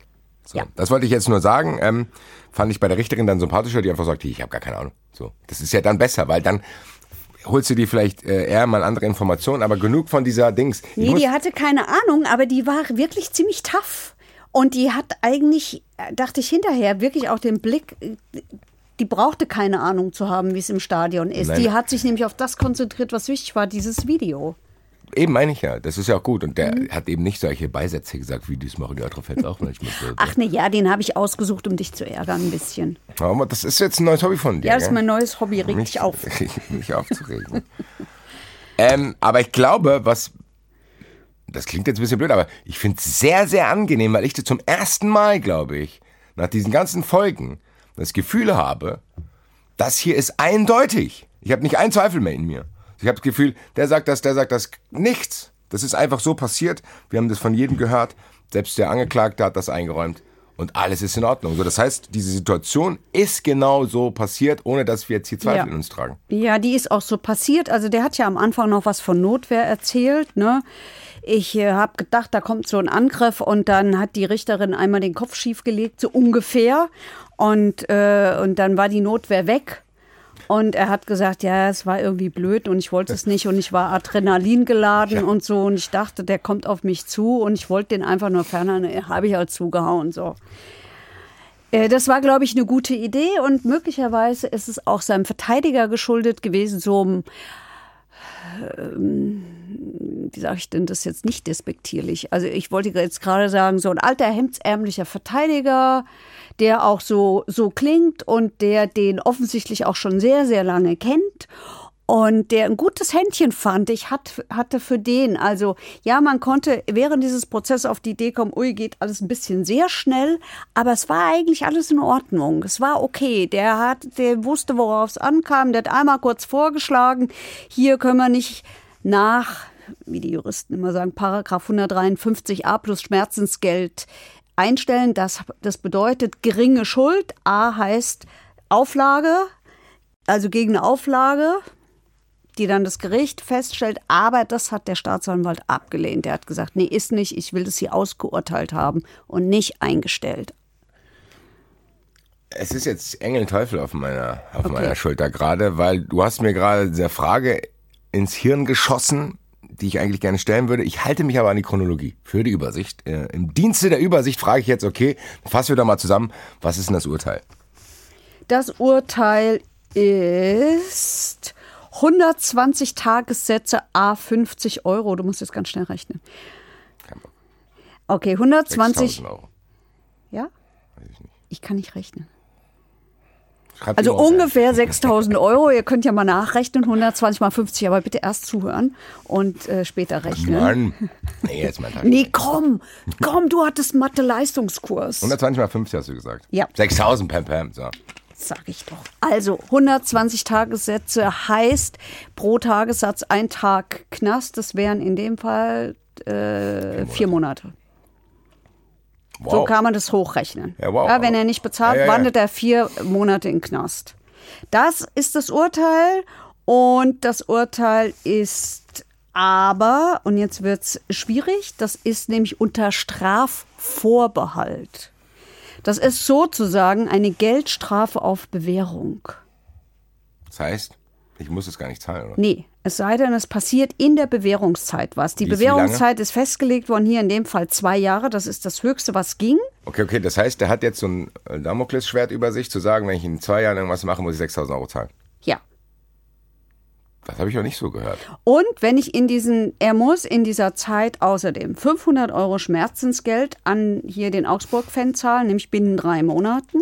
So, Ja. Das wollte ich jetzt nur sagen. Ähm, fand ich bei der Richterin dann sympathischer, die einfach sagt, ich habe gar keine Ahnung. So, das ist ja dann besser, weil dann holst du dir vielleicht äh, eher mal andere Informationen, aber genug von dieser Dings. Ich Nee, die hatte keine Ahnung, aber die war wirklich ziemlich tough. Und die hat eigentlich, äh, dachte ich hinterher, wirklich auch den Blick, äh, die brauchte keine Ahnung zu haben, wie es im Stadion ist. Nein. Die hat sich nämlich auf das konzentriert, was wichtig war, dieses Video. Eben meine ich ja, das ist ja auch gut. Und der hat eben nicht solche Beisätze gesagt, wie das machen die Ultra-Fans auch manchmal. Ach ne, ja, den habe ich ausgesucht, um dich zu ärgern ein bisschen. Aber das ist jetzt ein neues Hobby von dir. Ja, das ist mein neues Hobby, reg mich, dich auf. mich aufzuregen. ähm, aber ich glaube, was. Das klingt jetzt ein bisschen blöd, aber ich finde es sehr, sehr angenehm, weil ich das zum ersten Mal, glaube ich, nach diesen ganzen Folgen das Gefühl habe, das hier ist eindeutig. Ich habe nicht einen Zweifel mehr in mir. Ich habe das Gefühl, der sagt das, der sagt das, nichts. Das ist einfach so passiert. Wir haben das von jedem gehört. Selbst der Angeklagte hat das eingeräumt. Und alles ist in Ordnung. So, das heißt, diese Situation ist genau so passiert, ohne dass wir jetzt hier Zweifel Ja. in uns tragen. Ja, die ist auch so passiert. Also der hat ja am Anfang noch was von Notwehr erzählt. Ne? Ich äh, habe gedacht, da kommt so ein Angriff und dann hat die Richterin einmal den Kopf schief gelegt, so ungefähr. Und, äh, und dann war die Notwehr weg. Und er hat gesagt, ja, es war irgendwie blöd und ich wollte es nicht. Und ich war Adrenalin geladen und so. Und ich dachte, der kommt auf mich zu. Und ich wollte den einfach nur ferner, habe ich halt zugehauen so. Äh, Das war, glaube ich, eine gute Idee. Und möglicherweise ist es auch seinem Verteidiger geschuldet gewesen, so ähm, wie sage ich denn das jetzt nicht despektierlich? Also ich wollte jetzt gerade sagen, so ein alter, hemdsärmlicher Verteidiger, der auch so, so klingt und der den offensichtlich auch schon sehr, sehr lange kennt. Und der ein gutes Händchen fand, ich hat, hatte für den. Also ja, man konnte während dieses Prozesses auf die Idee kommen, ui, geht alles ein bisschen sehr schnell, aber es war eigentlich alles in Ordnung. Es war okay. Der hat, der wusste, worauf es ankam. Der hat einmal kurz vorgeschlagen, hier können wir nicht nach, wie die Juristen immer sagen, Paragraph 153a plus Schmerzensgeld einstellen. Das, das bedeutet geringe Schuld. A heißt Auflage, also gegen eine Auflage, die dann das Gericht feststellt. Aber das hat der Staatsanwalt abgelehnt. Der hat gesagt, nee, ist nicht, ich will das hier ausgeurteilt haben und nicht eingestellt. Es ist jetzt Engel Teufel auf meiner, auf Okay. meiner Schulter gerade, weil du hast mir gerade diese Frage ins Hirn geschossen, die ich eigentlich gerne stellen würde. Ich halte mich aber an die Chronologie für die Übersicht. Äh, Im Dienste der Übersicht frage ich jetzt, okay, fassen wir doch mal zusammen, was ist denn das Urteil? Das Urteil ist 120 Tagessätze A 50 Euro. Du musst jetzt ganz schnell rechnen. Kein Bock. Okay, 120. 6.000 Euro. Ja? Weiß ich nicht. Ich kann nicht rechnen. Schreibt Also ungefähr 6000 Euro. Ihr könnt ja mal nachrechnen, 120 mal 50, aber bitte erst zuhören und äh, später rechnen. Mann. Nee, jetzt mein Tag. Nee, komm, komm, du hattest Mathe-Leistungskurs. 120 mal 50 hast du gesagt. Ja. 6000 Pam Pam. So. Sag ich doch. Also 120 Tagessätze heißt pro Tagessatz ein Tag Knast. Das wären in dem Fall äh, vier Monate. Wow. So kann man das hochrechnen. Ja, wow. wenn er nicht bezahlt, Ja, ja, ja. wandert er vier Monate in Knast. Das ist das Urteil und das Urteil ist aber, und jetzt wird es schwierig, das ist nämlich unter Strafvorbehalt. Das ist sozusagen eine Geldstrafe auf Bewährung. Das heißt, ich muss es gar nicht zahlen, oder? Nee, es sei denn, es passiert in der Bewährungszeit was. Die wie Bewährungszeit ist festgelegt worden, hier in dem Fall zwei Jahre. Das ist das Höchste, was ging. Okay, okay, das heißt, der hat jetzt so ein äh, Damoklesschwert über sich, zu sagen, wenn ich in zwei Jahren irgendwas mache, muss ich 6000 Euro zahlen. Ja. Das habe ich auch nicht so gehört. Und wenn ich in diesen, er muss in dieser Zeit außerdem 500 Euro Schmerzensgeld an hier den Augsburg-Fan zahlen, nämlich binnen drei Monaten.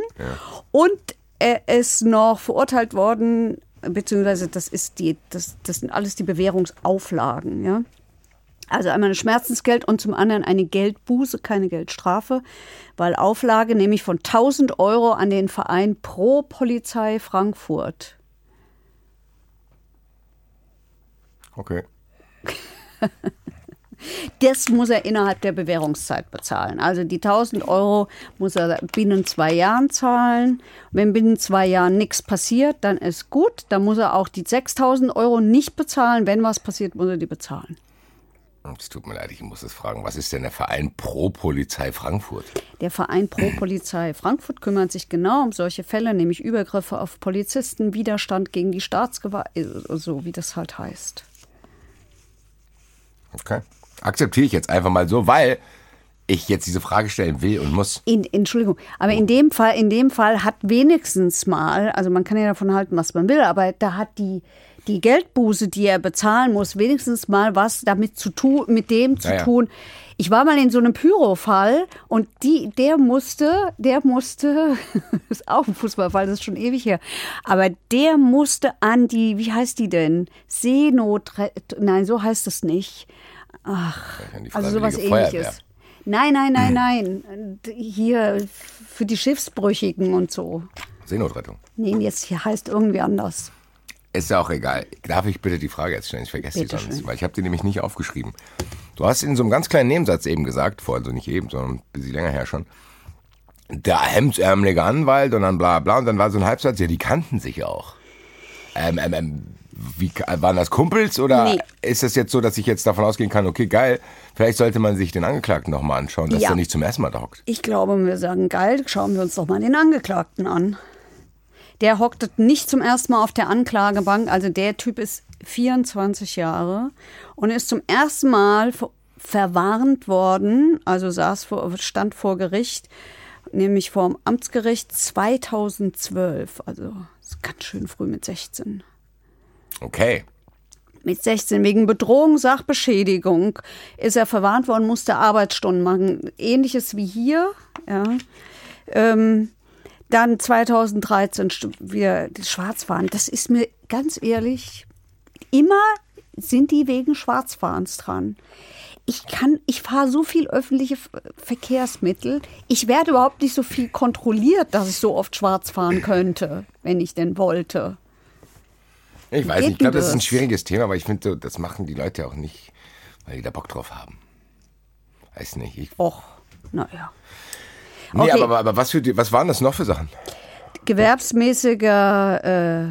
Und er ist noch verurteilt worden, beziehungsweise das ist die, das, das sind alles die Bewährungsauflagen, ja. Also einmal ein Schmerzensgeld und zum anderen eine Geldbuße, keine Geldstrafe, weil Auflage nämlich von 1000 Euro an den Verein Pro Polizei Frankfurt. Okay. Das muss er innerhalb der Bewährungszeit bezahlen. Also die 1000 Euro muss er binnen zwei Jahren zahlen. Wenn binnen zwei Jahren nichts passiert, dann ist gut. Dann muss er auch die 6000 Euro nicht bezahlen. Wenn was passiert, muss er die bezahlen. Es tut mir leid, ich muss das fragen. Was ist denn der Verein Pro Polizei Frankfurt? Der Verein Pro Polizei Frankfurt kümmert sich genau um solche Fälle, nämlich Übergriffe auf Polizisten, Widerstand gegen die Staatsgewalt, so wie das halt heißt. Okay. Akzeptiere ich jetzt einfach mal so, weil ich jetzt diese Frage stellen will und muss. In, Entschuldigung, aber in dem Fall, in dem Fall hat wenigstens mal, also man kann ja davon halten, was man will, aber da hat die die Geldbuße, die er bezahlen muss, wenigstens mal was damit zu tun, mit dem zu Ja, ja. tun. Ich war mal in so einem Pyro-Fall und die, der musste, der musste, das ist auch ein Fußballfall, das ist schon ewig her, aber der musste an die, wie heißt die denn? Seenot, nein, so heißt es nicht. Ach, die also sowas ähnliches. Nein, nein, nein, nein. Hier für die Schiffsbrüchigen und so. Seenotrettung. Nee, jetzt hier heißt irgendwie anders. Ist ja auch egal. Darf ich bitte die Frage jetzt stellen? Ich vergesse die Bitte sonst, schön. weil ich habe die nämlich nicht aufgeschrieben. Du hast in so einem ganz kleinen Nebensatz eben gesagt, vor also nicht eben, sondern ein bisschen länger her schon, der hemdsärmelige Anwalt und dann bla bla und dann war so ein Halbsatz, ja, die kannten sich auch. Ähm, ähm, ähm, wie, waren das Kumpels oder Nee. ist das jetzt so, dass ich jetzt davon ausgehen kann, okay, geil, vielleicht sollte man sich den Angeklagten nochmal anschauen, dass Ja. er nicht zum ersten Mal da hockt. Ich glaube, wir sagen, geil, schauen wir uns doch mal den Angeklagten an. Der hockt nicht zum ersten Mal auf der Anklagebank. Also der Typ ist 24 Jahre und ist zum ersten Mal ver- verwarnt worden, also saß vor, stand vor Gericht, nämlich vor dem Amtsgericht 2012. Also ist ganz schön früh mit 16 Okay. mit 16 wegen Bedrohung, Sachbeschädigung ist er verwarnt worden, musste Arbeitsstunden machen. Ähnliches wie hier. Ja. Ähm, dann 2013 st- wieder Schwarzfahren. Das ist mir ganz ehrlich, immer sind die wegen Schwarzfahrens dran. Ich kann, ich fahre so viel öffentliche Verkehrsmittel. Ich werde überhaupt nicht so viel kontrolliert, dass ich so oft schwarz fahren könnte, wenn ich denn wollte. Ich weiß nicht, ich glaube, das ist ein schwieriges Thema, aber ich finde, so, das machen die Leute auch nicht, weil die da Bock drauf haben. Weiß nicht. Ich, Och, naja. nee, Okay. aber, aber was, für die, was waren das noch für Sachen? gewerbsmäßiger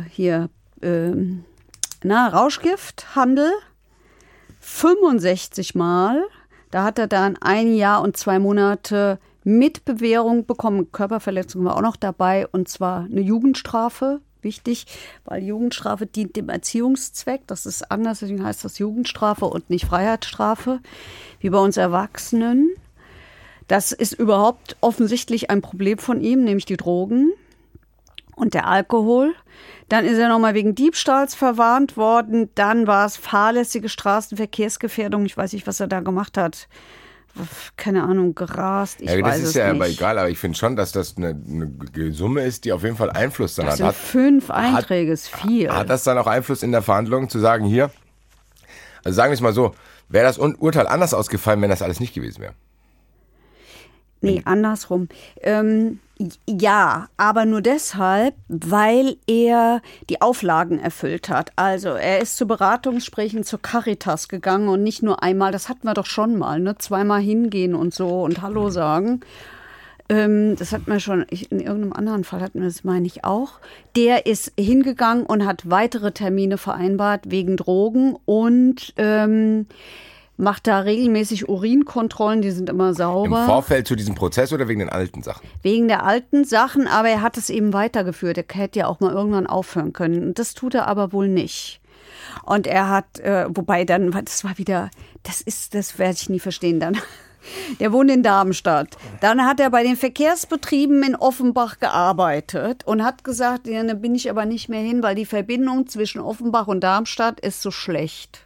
äh, hier ähm, na, Rauschgifthandel 65 Mal. Da hat er dann ein Jahr und zwei Monate mit Bewährung bekommen. Körperverletzung war auch noch dabei und zwar eine Jugendstrafe. Wichtig, weil Jugendstrafe dient dem Erziehungszweck. Das ist anders, deswegen heißt das Jugendstrafe und nicht Freiheitsstrafe, wie bei uns Erwachsenen. Das ist überhaupt offensichtlich ein Problem von ihm, nämlich die Drogen und der Alkohol. Dann ist er nochmal wegen Diebstahls verwarnt worden. Dann war es fahrlässige Straßenverkehrsgefährdung. Ich weiß nicht, was er da gemacht hat. Keine Ahnung, gerast. Ich ja, das weiß ist es ja nicht. aber egal, aber ich finde schon, dass das eine, eine Summe ist, die auf jeden Fall Einfluss dann Das hat. sind fünf Einträge, ist viel. hat das dann auch Einfluss in der Verhandlung zu sagen, hier, also sagen wir es mal so, wäre das Urteil anders ausgefallen, wenn das alles nicht gewesen wäre? Nee, andersrum. Ähm, ja, aber nur deshalb, weil er die Auflagen erfüllt hat. Also er ist zu Beratungsgesprächen zur Caritas gegangen und nicht nur einmal, das hatten wir doch schon mal, ne? Zweimal hingehen und so und Hallo sagen. Ähm, das hatten wir schon, ich, in irgendeinem anderen Fall hatten wir das, meine ich, auch. Der ist hingegangen und hat weitere Termine vereinbart wegen Drogen und ähm, macht da regelmäßig Urinkontrollen, die sind immer Im sauber. Vorfeld zu diesem Prozess oder wegen den alten Sachen? Wegen der alten Sachen, aber er hat es eben weitergeführt. Er hätte ja auch mal irgendwann aufhören können. Und das tut er aber wohl nicht. Und er hat, äh, wobei dann, das war wieder, das ist, das werde ich nie verstehen. Dann Der wohnt in Darmstadt. Dann hat er bei den Verkehrsbetrieben in Offenbach gearbeitet und hat gesagt, ja, da bin ich aber nicht mehr hin, weil die Verbindung zwischen Offenbach und Darmstadt ist so schlecht.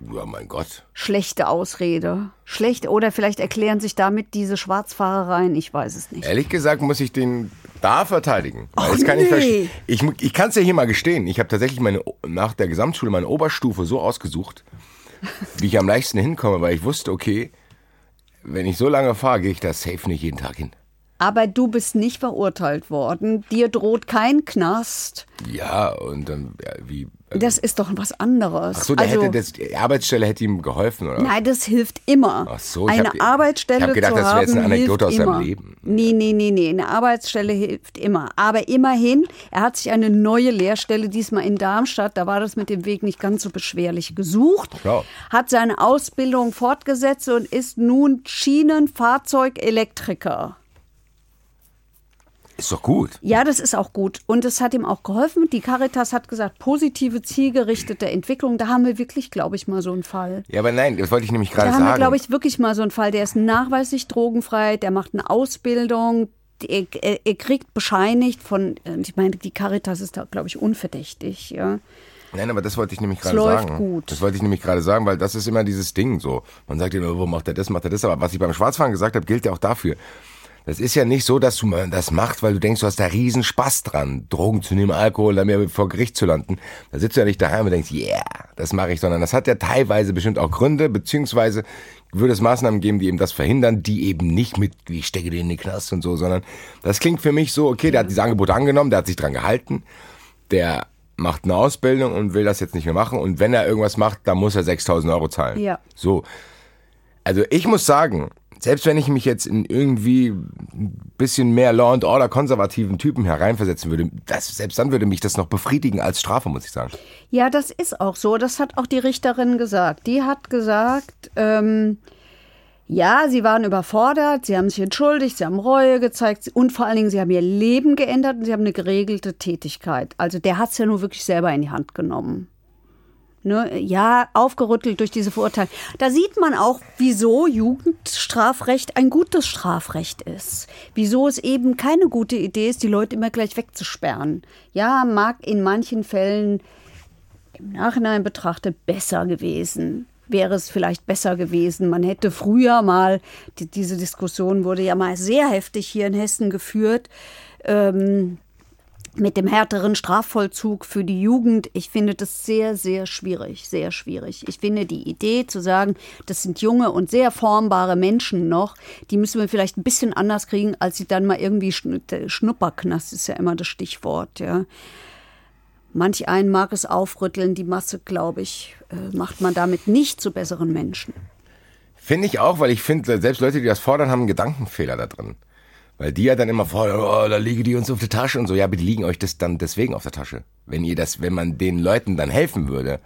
Ja, mein Gott. Schlechte Ausrede. Schlecht oder vielleicht erklären sich damit diese Schwarzfahrereien, ich weiß es nicht. Ehrlich gesagt muss ich den da verteidigen. Ach, das kann ich nee. Ich, ich kann es ja hier mal gestehen. Ich habe tatsächlich meine, nach der Gesamtschule meine Oberstufe so ausgesucht, wie ich am leichtesten hinkomme, weil ich wusste, okay, wenn ich so lange fahre, gehe ich da safe nicht jeden Tag hin. Aber du bist nicht verurteilt worden. Dir droht kein Knast. Ja, und dann, ja, wie. also- Das ist doch was anderes. Ach so, also, hätte das, die Arbeitsstelle hätte ihm geholfen, oder? Nein, das hilft immer. Ach so, eine hab- Arbeitsstelle ich hab gedacht, zu das wäre jetzt eine Anekdote aus seinem. Leben. Nee, nee, nee, nee, eine Arbeitsstelle hilft immer. Aber immerhin, er hat sich eine neue Lehrstelle, diesmal in Darmstadt, da war das mit dem Weg nicht ganz so beschwerlich, gesucht, Ja. hat seine Ausbildung fortgesetzt und ist nun Schienenfahrzeugelektriker. Ist doch gut. Ja, das ist auch gut. Und es hat ihm auch geholfen. Die Caritas hat gesagt, positive, zielgerichtete Entwicklung. Da haben wir wirklich, glaube ich, mal so einen Fall. Ja, aber nein, das wollte ich nämlich gerade Da haben wir, sagen. glaube ich, wirklich mal so einen Fall. Der ist nachweislich drogenfrei, der macht eine Ausbildung, er, er, er kriegt bescheinigt von, äh, ich meine, die Caritas ist da, glaube ich, unverdächtig. Ja. Nein, aber das wollte ich nämlich gerade läuft sagen. gut. Das wollte ich nämlich gerade sagen, weil das ist immer dieses Ding so. Man sagt immer, wo macht er das, macht er das. Aber was ich beim Schwarzfahren gesagt habe, gilt ja auch dafür. Das ist ja nicht so, dass du das machst, weil du denkst, du hast da riesen Spaß dran, Drogen zu nehmen, Alkohol, dann mehr vor Gericht zu landen. Da sitzt du ja nicht daheim und denkst, yeah, das mache ich, sondern das hat ja teilweise bestimmt auch Gründe, beziehungsweise würde es Maßnahmen geben, die eben das verhindern, die eben nicht mit, wie ich stecke den in den Knast und so, sondern das klingt für mich so, okay, der hat diese Angebote angenommen, der hat sich dran gehalten, der macht eine Ausbildung und will das jetzt nicht mehr machen und wenn er irgendwas macht, dann muss er 6000 Euro zahlen. Ja. So. Also ich muss sagen, selbst wenn ich mich jetzt in irgendwie ein bisschen mehr Law and Order konservativen Typen hereinversetzen würde, das, selbst dann würde mich das noch befriedigen als Strafe, muss ich sagen. ja, das ist auch so. Das hat auch die Richterin gesagt. Die hat gesagt, ähm, ja, sie waren überfordert, sie haben sich entschuldigt, sie haben Reue gezeigt und vor allen Dingen, sie haben ihr Leben geändert und sie haben eine geregelte Tätigkeit. Also der hat es ja nur wirklich selber in die Hand genommen. Ne, ja, aufgerüttelt durch diese Verurteilung. Da sieht man auch, wieso Jugendstrafrecht ein gutes Strafrecht ist. Wieso es eben keine gute Idee ist, die Leute immer gleich wegzusperren. Ja, mag in manchen Fällen im Nachhinein betrachtet besser gewesen. Wäre es vielleicht besser gewesen. Man hätte früher mal, die, diese Diskussion wurde ja mal sehr heftig hier in Hessen geführt, ähm, mit dem härteren Strafvollzug für die Jugend. Ich finde das sehr, sehr schwierig, sehr schwierig. Ich finde die Idee zu sagen, das sind junge und sehr formbare Menschen noch, die müssen wir vielleicht ein bisschen anders kriegen, als sie dann mal irgendwie der Schnupperknast ist ja immer das Stichwort, ja. Manch einen mag es aufrütteln, die Masse, glaube ich, äh, macht man damit nicht zu besseren Menschen. Finde ich auch, weil ich finde, selbst Leute, die das fordern, haben einen Gedankenfehler da drin. Weil die ja dann immer fordern, oh, da liegen die uns auf der Tasche und so. Ja, aber die liegen euch das dann deswegen auf der Tasche. Wenn ihr das, wenn man den Leuten dann helfen würde,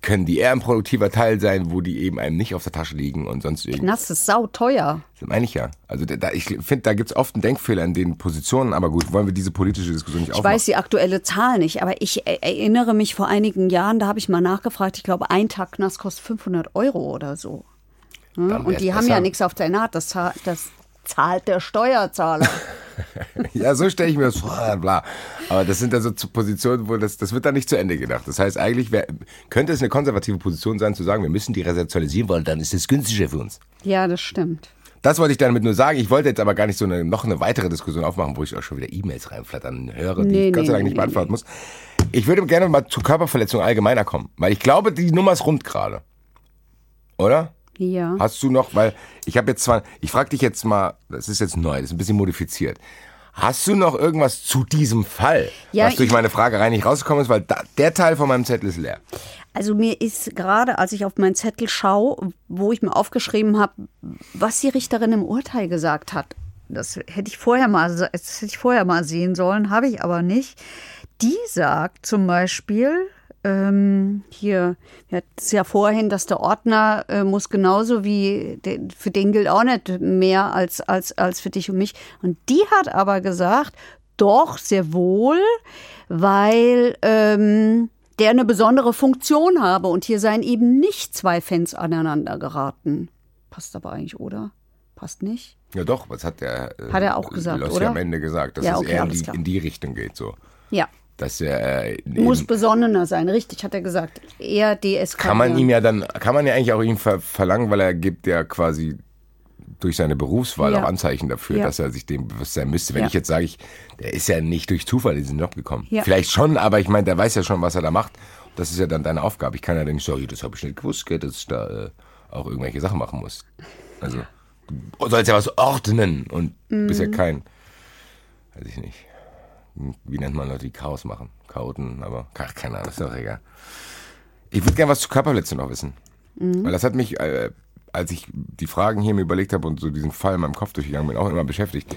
können die eher ein produktiver Teil sein, wo die eben einem nicht auf der Tasche liegen und sonst irgendwie. Knast ist sauteuer. Das meine ich ja. Also da, ich finde, da gibt's oft einen Denkfehler in den Positionen, aber gut, wollen wir diese politische Diskussion nicht Ich aufmachen. weiß die aktuelle Zahl nicht, aber ich e- erinnere mich vor einigen Jahren, da habe ich mal nachgefragt, ich glaube, ein Tag Knast kostet 500 Euro oder so. Hm? Und die haben besser. ja nichts auf der Naht, das, das zahlt der Steuerzahler. Ja, so stelle ich mir das vor, bla. Aber das sind dann so Positionen, wo das, das wird dann nicht zu Ende gedacht. Das heißt, eigentlich wär, könnte es eine konservative Position sein, zu sagen, wir müssen die resozialisieren, weil dann ist es günstiger für uns. ja, das stimmt. Das wollte ich damit nur sagen. Ich wollte jetzt aber gar nicht so eine, noch eine weitere Diskussion aufmachen, wo ich auch schon wieder E-Mails reinflattern höre, die Nee, ich Gott sei nee, Dank nicht nee, beantworten muss. Ich würde gerne mal zu Körperverletzungen allgemeiner kommen, weil ich glaube, die Nummer ist rund gerade. Oder? Ja. Hast du noch, weil ich habe jetzt zwar, ich frage dich jetzt mal, das ist jetzt neu, das ist ein bisschen modifiziert. Hast du noch irgendwas zu diesem Fall, Ja, was durch meine Fragerei nicht rausgekommen ist, weil da, der Teil von meinem Zettel ist leer. Also mir ist gerade, als ich auf meinen Zettel schaue, wo ich mir aufgeschrieben habe, was die Richterin im Urteil gesagt hat. Das hätte ich vorher mal, das hätte ich vorher mal sehen sollen, habe ich aber nicht. Die sagt zum Beispiel, ähm, hier, wir hatten es ja vorhin, dass der Ordner äh, muss genauso wie, der, für den gilt auch nicht mehr als, als, als für dich und mich. Und die hat aber gesagt, doch, sehr wohl, weil ähm, der eine besondere Funktion habe und hier seien eben nicht zwei Fans aneinander geraten. Passt aber eigentlich, oder? Passt nicht? Ja doch, was hat der äh, Hat er auch gesagt, Lossi oder? am Ende gesagt, dass Ja, es okay, eher in die, in die Richtung geht so. Ja. Dass er äh, Muss besonnener sein, richtig, hat er gesagt. Eher deeskalieren. kann man ihm ja dann, kann man ja eigentlich auch ihm ver verlangen, weil er gibt ja quasi durch seine Berufswahl Ja. auch Anzeichen dafür, Ja. dass er sich dem bewusst sein müsste. Wenn Ja. ich jetzt sage, ich, der ist ja nicht durch Zufall in diesen Job gekommen. Vielleicht schon, aber ich meine, der weiß ja schon, was er da macht. Das ist ja dann deine Aufgabe. Ich kann ja nicht sagen, das habe ich nicht gewusst, gell, dass ich da äh, auch irgendwelche Sachen machen muss. Also, du sollst ja was ordnen und bist Mhm. ja kein, weiß ich nicht. Wie nennt man Leute, die Chaos machen? Chaoten, aber ach, keine Ahnung, ist doch egal. Ich würde gerne was zu Körperverletzung noch wissen. Mhm. Weil das hat mich, äh, als ich die Fragen hier mir überlegt habe und so diesen Fall in meinem Kopf durchgegangen bin, auch immer beschäftigt.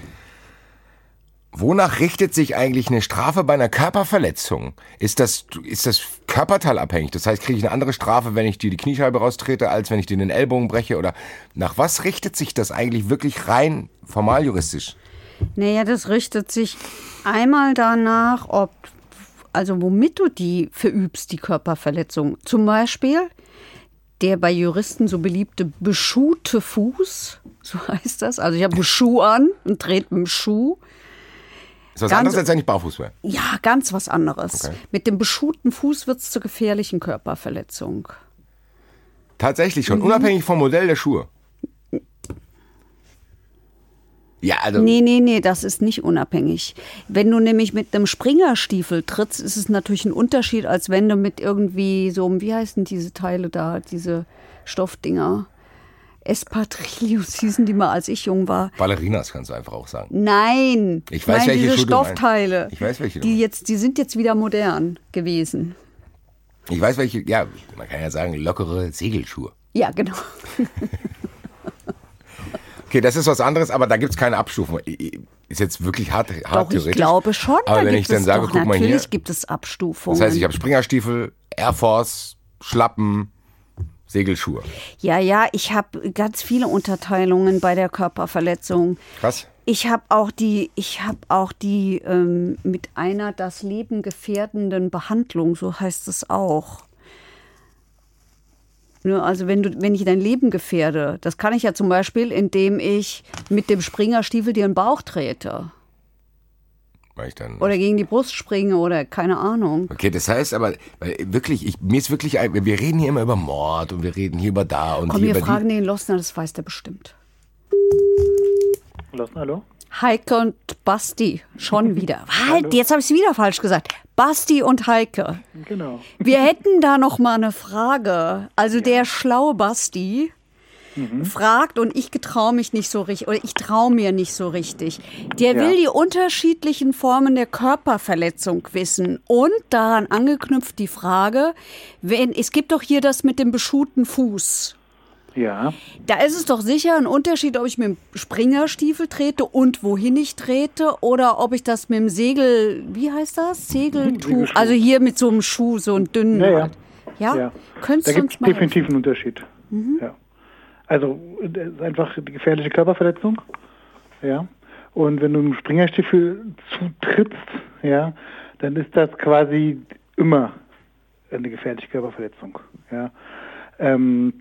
Wonach richtet sich eigentlich eine Strafe bei einer Körperverletzung? Ist das, ist das körperteilabhängig? Das heißt, kriege ich eine andere Strafe, wenn ich dir die Kniescheibe raustrete, als wenn ich dir den Ellbogen breche? Oder nach was richtet sich das eigentlich wirklich rein formal juristisch? Naja, das richtet sich einmal danach, ob, also womit du die verübst, die Körperverletzung. Zum Beispiel der bei Juristen so beliebte beschuhte Fuß, so heißt das. Also ich habe einen Schuh an und trete mit dem Schuh. Ist was Ganz- anderes, als wenn ich barfuß wäre? Ja, ganz was anderes. Okay. Mit dem beschuhten Fuß wird es zur gefährlichen Körperverletzung. Tatsächlich Mhm. schon, unabhängig vom Modell der Schuhe. Ja, also. Nee, nee, nee, das ist nicht unabhängig. Wenn du nämlich mit einem Springerstiefel trittst, ist es natürlich ein Unterschied, als wenn du mit irgendwie so, einem- wie heißen diese Teile da, diese Stoffdinger? Espadrillos hießen die mal, als ich jung war. Ballerinas kannst du einfach auch sagen. Nein, Ich weiß, Nein, welche diese Schuhe. Stoffteile. Ich weiß, welche die jetzt, die sind jetzt wieder modern gewesen. Ich weiß welche, ja, man kann ja sagen, lockere Segelschuhe. Ja, genau. Okay, das ist was anderes, aber da gibt es keine Abstufung. Ist jetzt wirklich hart, hart Doch, ich theoretisch. glaube schon. Aber da wenn ich dann sage, doch, guck mal natürlich hier. gibt es Abstufungen. Das heißt, ich habe Springerstiefel, Air Force, Schlappen, Segelschuhe. Ja, ja, ich habe ganz viele Unterteilungen bei der Körperverletzung. Krass. Ich habe auch die, ich habe auch die ähm, mit einer das Leben gefährdenden Behandlung, so heißt es auch. Ne, also wenn du, wenn ich dein Leben gefährde, das kann ich ja zum Beispiel, indem ich mit dem Springerstiefel dir in den Bauch trete Weil ich dann. oder gegen die Brust springe oder keine Ahnung. Okay, das heißt aber, weil wirklich, ich, mir ist wirklich, ein- wir reden hier immer über Mord und wir reden hier über da und Komm, hier wir über fragen den Lossner, das weiß der bestimmt. Lassen, hallo? Heike und Basti, schon wieder. Halt, jetzt habe ich es wieder falsch gesagt. Basti und Heike. Genau. Wir hätten da noch mal eine Frage. Also der schlaue Basti fragt und ich getraue mich nicht so richtig oder ich traue mir nicht so richtig. Der Ja. will die unterschiedlichen Formen der Körperverletzung wissen und daran angeknüpft die Frage, wenn es gibt doch hier das mit dem beschuhten Fuß. Ja. Da ist es doch sicher ein Unterschied, ob ich mit dem Springerstiefel trete und wohin ich trete oder ob ich das mit dem Segel, wie heißt das? Segeltuch, Segelschuh. also hier mit so einem Schuh, so einem dünnen. Ja, ja. ja? ja. Könntest da gibt es definitiv einen Unterschied. Ja. Also das ist einfach die gefährliche Körperverletzung. Ja. Und wenn du einen Springerstiefel zutrittst, ja, dann ist das quasi immer eine gefährliche Körperverletzung. Ja. Ähm,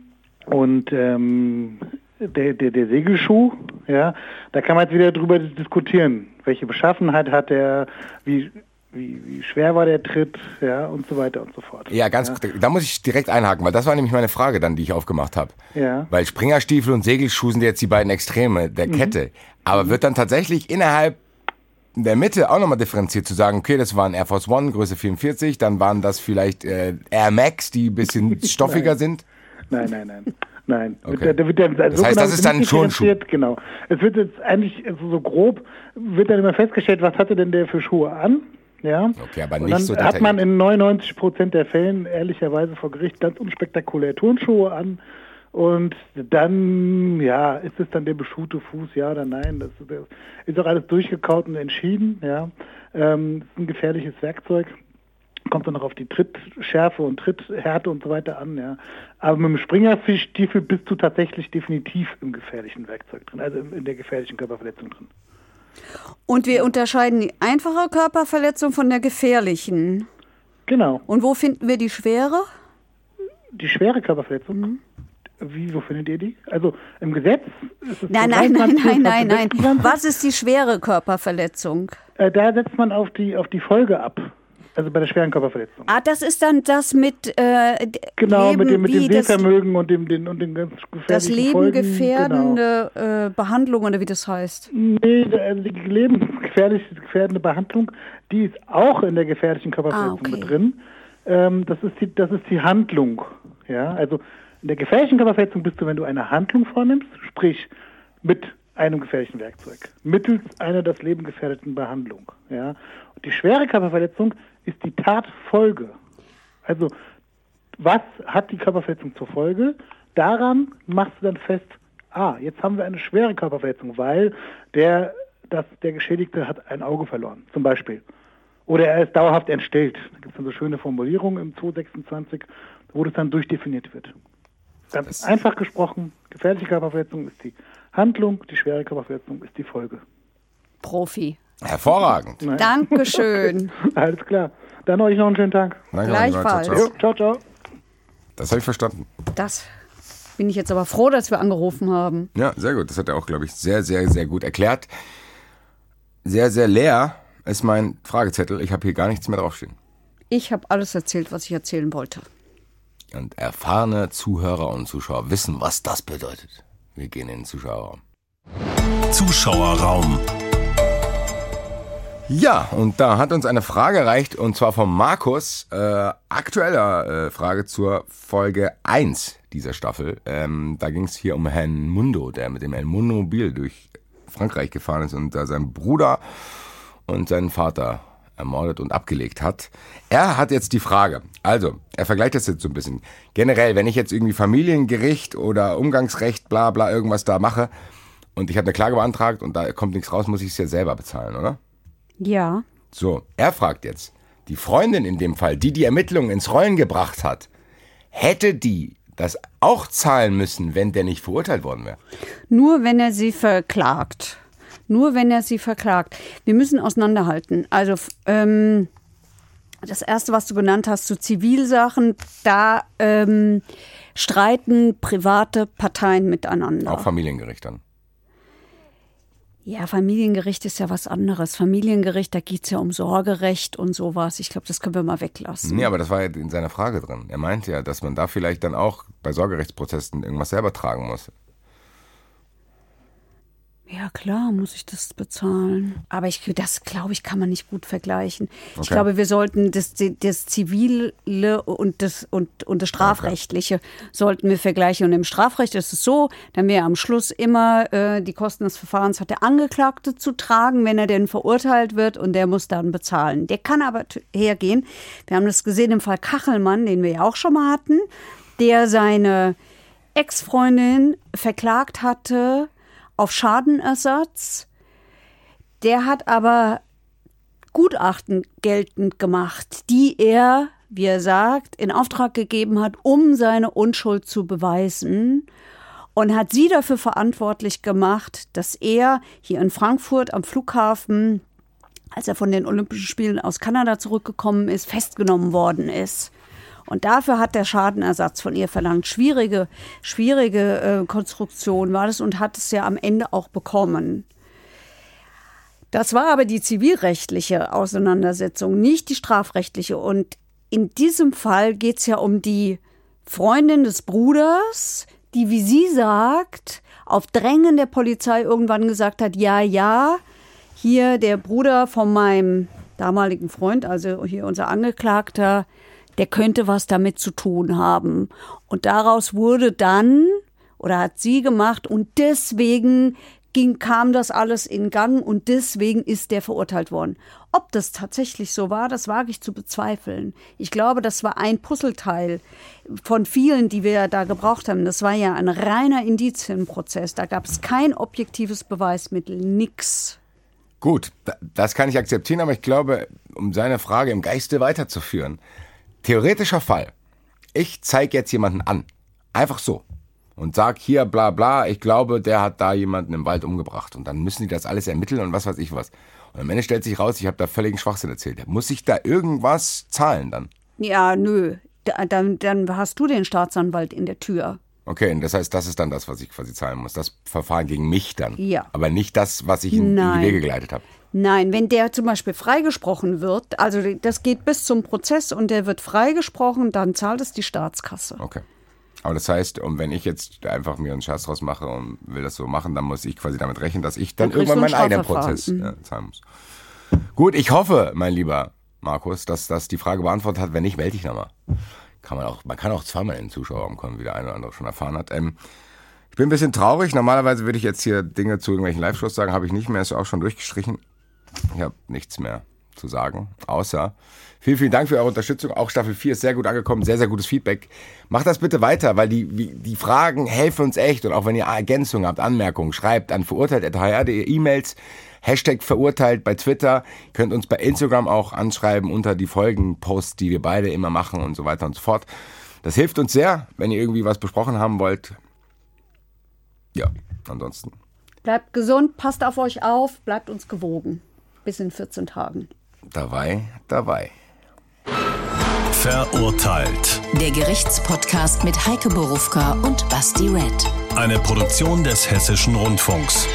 und ähm, der, der, der Segelschuh, ja, da kann man jetzt wieder drüber diskutieren. Welche Beschaffenheit hat er, wie, wie, wie schwer war der Tritt, ja, und so weiter und so fort. Ja, ganz, da muss ich direkt einhaken, weil das war nämlich meine Frage dann, die ich aufgemacht habe. Ja. Weil Springerstiefel und Segelschuhe sind jetzt die beiden Extreme der Kette. Aber wird dann tatsächlich innerhalb der Mitte auch nochmal differenziert zu sagen, okay, das waren Air Force One, Größe 44, dann waren das vielleicht äh, Air Max, die ein bisschen stoffiger sind. Nein, nein, nein. Nein. Okay. Da wird dann, also Das heißt, genau das ist dann Turnschuh. differenziert, Genau. Es wird jetzt eigentlich so, so grob, wird dann immer festgestellt, was hatte denn der für Schuhe an? Ja. Okay, aber Und nicht dann so hat man in 99 Prozent der Fällen ehrlicherweise vor Gericht ganz unspektakulär Turnschuhe an. Und dann, ja, ist es dann der beschuhte Fuß, ja oder nein? Das, das ist auch alles durchgekaut und entschieden, ja. Ähm, ist ein gefährliches Werkzeug. Kommt dann noch auf die Trittschärfe und Tritthärte und so weiter an, ja. Aber mit dem Springerstiefel bist du tatsächlich definitiv im gefährlichen Werkzeug drin, also in der gefährlichen Körperverletzung drin. Und wir unterscheiden die einfache Körperverletzung von der gefährlichen. Genau. Und wo finden wir die schwere? Die schwere Körperverletzung Wie, wo findet ihr die? Also im Gesetz ist es Nein, nein, nein, 23 nein, nein, nein. 26. Was ist die schwere Körperverletzung? Äh, da setzt man auf die, auf die Folge ab. Also bei der schweren Körperverletzung. Ah, das ist dann das mit äh, Genau, Leben, mit dem, mit dem Sehvermögen und dem, den, und den ganz gefährlichen das Leben Folgen. Genau. äh, Behandlung oder wie das heißt. Nee, also die lebensgefährliche gefährdende Behandlung, die ist auch in der gefährlichen Körperverletzung Ah, okay. mit drin. Ähm, das, ist die, das ist die Handlung. Ja, also in der gefährlichen Körperverletzung bist du, wenn du eine Handlung vornimmst, sprich mit einem gefährlichen Werkzeug, mittels einer das Leben gefährdeten Behandlung. Ja, und die schwere Körperverletzung ist die Tatfolge. Also was hat die Körperverletzung zur Folge? Daran machst du dann fest, ah, jetzt haben wir eine schwere Körperverletzung, weil der, das, der Geschädigte hat ein Auge verloren, zum Beispiel. Oder er ist dauerhaft entstellt. Da gibt es dann so schöne Formulierungen im 226, wo das dann durchdefiniert wird. Ganz einfach gesprochen, gefährliche Körperverletzung ist die Handlung, die schwere Körperverletzung ist die Folge. Profi. Hervorragend. Dankeschön. Alles klar. Dann euch noch einen schönen Tag. Danke. Gleichfalls. Ciao, ciao. Ciao, ciao. Das habe ich verstanden. Das bin ich jetzt aber froh, dass wir angerufen haben. Ja, sehr gut. Das hat er auch, glaube ich, sehr, sehr, sehr gut erklärt. Sehr, sehr leer ist mein Fragezettel. Ich habe hier gar nichts mehr draufstehen. Ich habe alles erzählt, was ich erzählen wollte. Und erfahrene Zuhörer und Zuschauer wissen, was das bedeutet. Wir gehen in den Zuschauerraum. Zuschauerraum. Ja, und da hat uns eine Frage erreicht, und zwar von Markus, äh, aktueller äh, Frage zur Folge 1 dieser Staffel. Ähm, da ging es hier um Herrn Mundo, der mit dem El Mobil durch Frankreich gefahren ist und da seinen Bruder und seinen Vater ermordet und abgelegt hat. Er hat jetzt die Frage, also er vergleicht das jetzt so ein bisschen. Generell, wenn ich jetzt irgendwie Familiengericht oder Umgangsrecht, bla bla, irgendwas da mache und ich habe eine Klage beantragt und da kommt nichts raus, muss ich es ja selber bezahlen, oder? Ja. So, er fragt jetzt, die Freundin in dem Fall, die die Ermittlungen ins Rollen gebracht hat, hätte die das auch zahlen müssen, wenn der nicht verurteilt worden wäre? Nur wenn er sie verklagt. Nur wenn er sie verklagt. Wir müssen auseinanderhalten. Also ähm, das Erste, was du genannt hast, zu Zivilsachen, da ähm, streiten private Parteien miteinander. Auch Familiengericht dann. Ja, Familiengericht ist ja was anderes. Familiengericht, da geht's ja um Sorgerecht und sowas. Ich glaube, das können wir mal weglassen. Nee, aber das war ja in seiner Frage drin. Er meinte ja, dass man da vielleicht dann auch bei Sorgerechtsprozessen irgendwas selber tragen muss. Ja, klar, muss ich das bezahlen. Aber ich, das, glaube ich, kann man nicht gut vergleichen. Ich Okay. glaube, wir sollten das, das Zivile und das, und, und das Strafrechtliche sollten wir vergleichen. Und im Strafrecht ist es so, dann wäre am Schluss immer äh, die Kosten des Verfahrens hat der Angeklagte zu tragen, wenn er denn verurteilt wird und der muss dann bezahlen. Der kann aber hergehen. Wir haben das gesehen im Fall Kachelmann, den wir ja auch schon mal hatten, der seine Ex-Freundin verklagt hatte auf Schadenersatz. Der hat aber Gutachten geltend gemacht, die er, wie er sagt, in Auftrag gegeben hat, um seine Unschuld zu beweisen und hat sie dafür verantwortlich gemacht, dass er hier in Frankfurt am Flughafen, als er von den Olympischen Spielen aus Kanada zurückgekommen ist, festgenommen worden ist. Und dafür hat der Schadenersatz von ihr verlangt. Schwierige, schwierige äh, Konstruktion war das und hat es ja am Ende auch bekommen. Das war aber die zivilrechtliche Auseinandersetzung, nicht die strafrechtliche. Und in diesem Fall geht es ja um die Freundin des Bruders, die, wie sie sagt, auf Drängen der Polizei irgendwann gesagt hat, ja, ja, hier der Bruder von meinem damaligen Freund, also hier unser Angeklagter, der könnte was damit zu tun haben. Und daraus wurde dann, oder hat sie gemacht, und deswegen ging, kam das alles in Gang und deswegen ist der verurteilt worden. Ob das tatsächlich so war, das wage ich zu bezweifeln. Ich glaube, das war ein Puzzleteil von vielen, die wir da gebraucht haben. Das war ja ein reiner Indizienprozess. Da gab es kein objektives Beweismittel, nix. Gut, da- das kann ich akzeptieren, aber ich glaube, um seine Frage im Geiste weiterzuführen, theoretischer Fall. Ich zeige jetzt jemanden an. Einfach so. Und sag hier bla bla, ich glaube, der hat da jemanden im Wald umgebracht. Und dann müssen die das alles ermitteln und was weiß ich was. Und am Ende stellt sich raus, ich habe da völligen Schwachsinn erzählt. Muss ich da irgendwas zahlen dann? Ja, nö. Da- Dann, dann hast du den Staatsanwalt in der Tür. Okay, und das heißt, das ist dann das, was ich quasi zahlen muss. Das Verfahren gegen mich dann. Ja. Aber nicht das, was ich in, in die Wege geleitet habe. Nein, wenn der zum Beispiel freigesprochen wird, also das geht bis zum Prozess und der wird freigesprochen, dann zahlt es die Staatskasse. Okay. Aber das heißt, und wenn ich jetzt einfach mir einen Scherz draus mache und will das so machen, dann muss ich quasi damit rechnen, dass ich dann, Dann irgendwann meinen ein eigenen. Prozess Mhm. äh, zahlen muss. Gut, ich hoffe, mein lieber Markus, dass das die Frage beantwortet hat. Wenn nicht, melde ich nochmal. Kann man auch, man kann auch zweimal in den Zuschauerraum kommen, wie der eine oder andere schon erfahren hat. Ähm, ich bin ein bisschen traurig. Normalerweise würde ich jetzt hier Dinge zu irgendwelchen Live-Shows sagen, habe ich nicht mehr, ist auch schon durchgestrichen. Ich habe nichts mehr zu sagen, außer vielen, vielen Dank für eure Unterstützung. Auch Staffel 4 ist sehr gut angekommen, sehr, sehr gutes Feedback. Macht das bitte weiter, weil die, die Fragen helfen uns echt. Und auch wenn ihr Ergänzungen habt, Anmerkungen, schreibt an verurteilt.hr.de E-Mails, Hashtag verurteilt bei Twitter. Ihr könnt uns bei Instagram auch anschreiben unter die Folgenposts, die wir beide immer machen und so weiter und so fort. Das hilft uns sehr, wenn ihr irgendwie was besprochen haben wollt. Ja, ansonsten. Bleibt gesund, passt auf euch auf, bleibt uns gewogen. Bis in 14 Tagen. Dabei, dabei. Verurteilt. Der Gerichtspodcast mit Heike Borufka und Basti Red. Eine Produktion des Hessischen Rundfunks.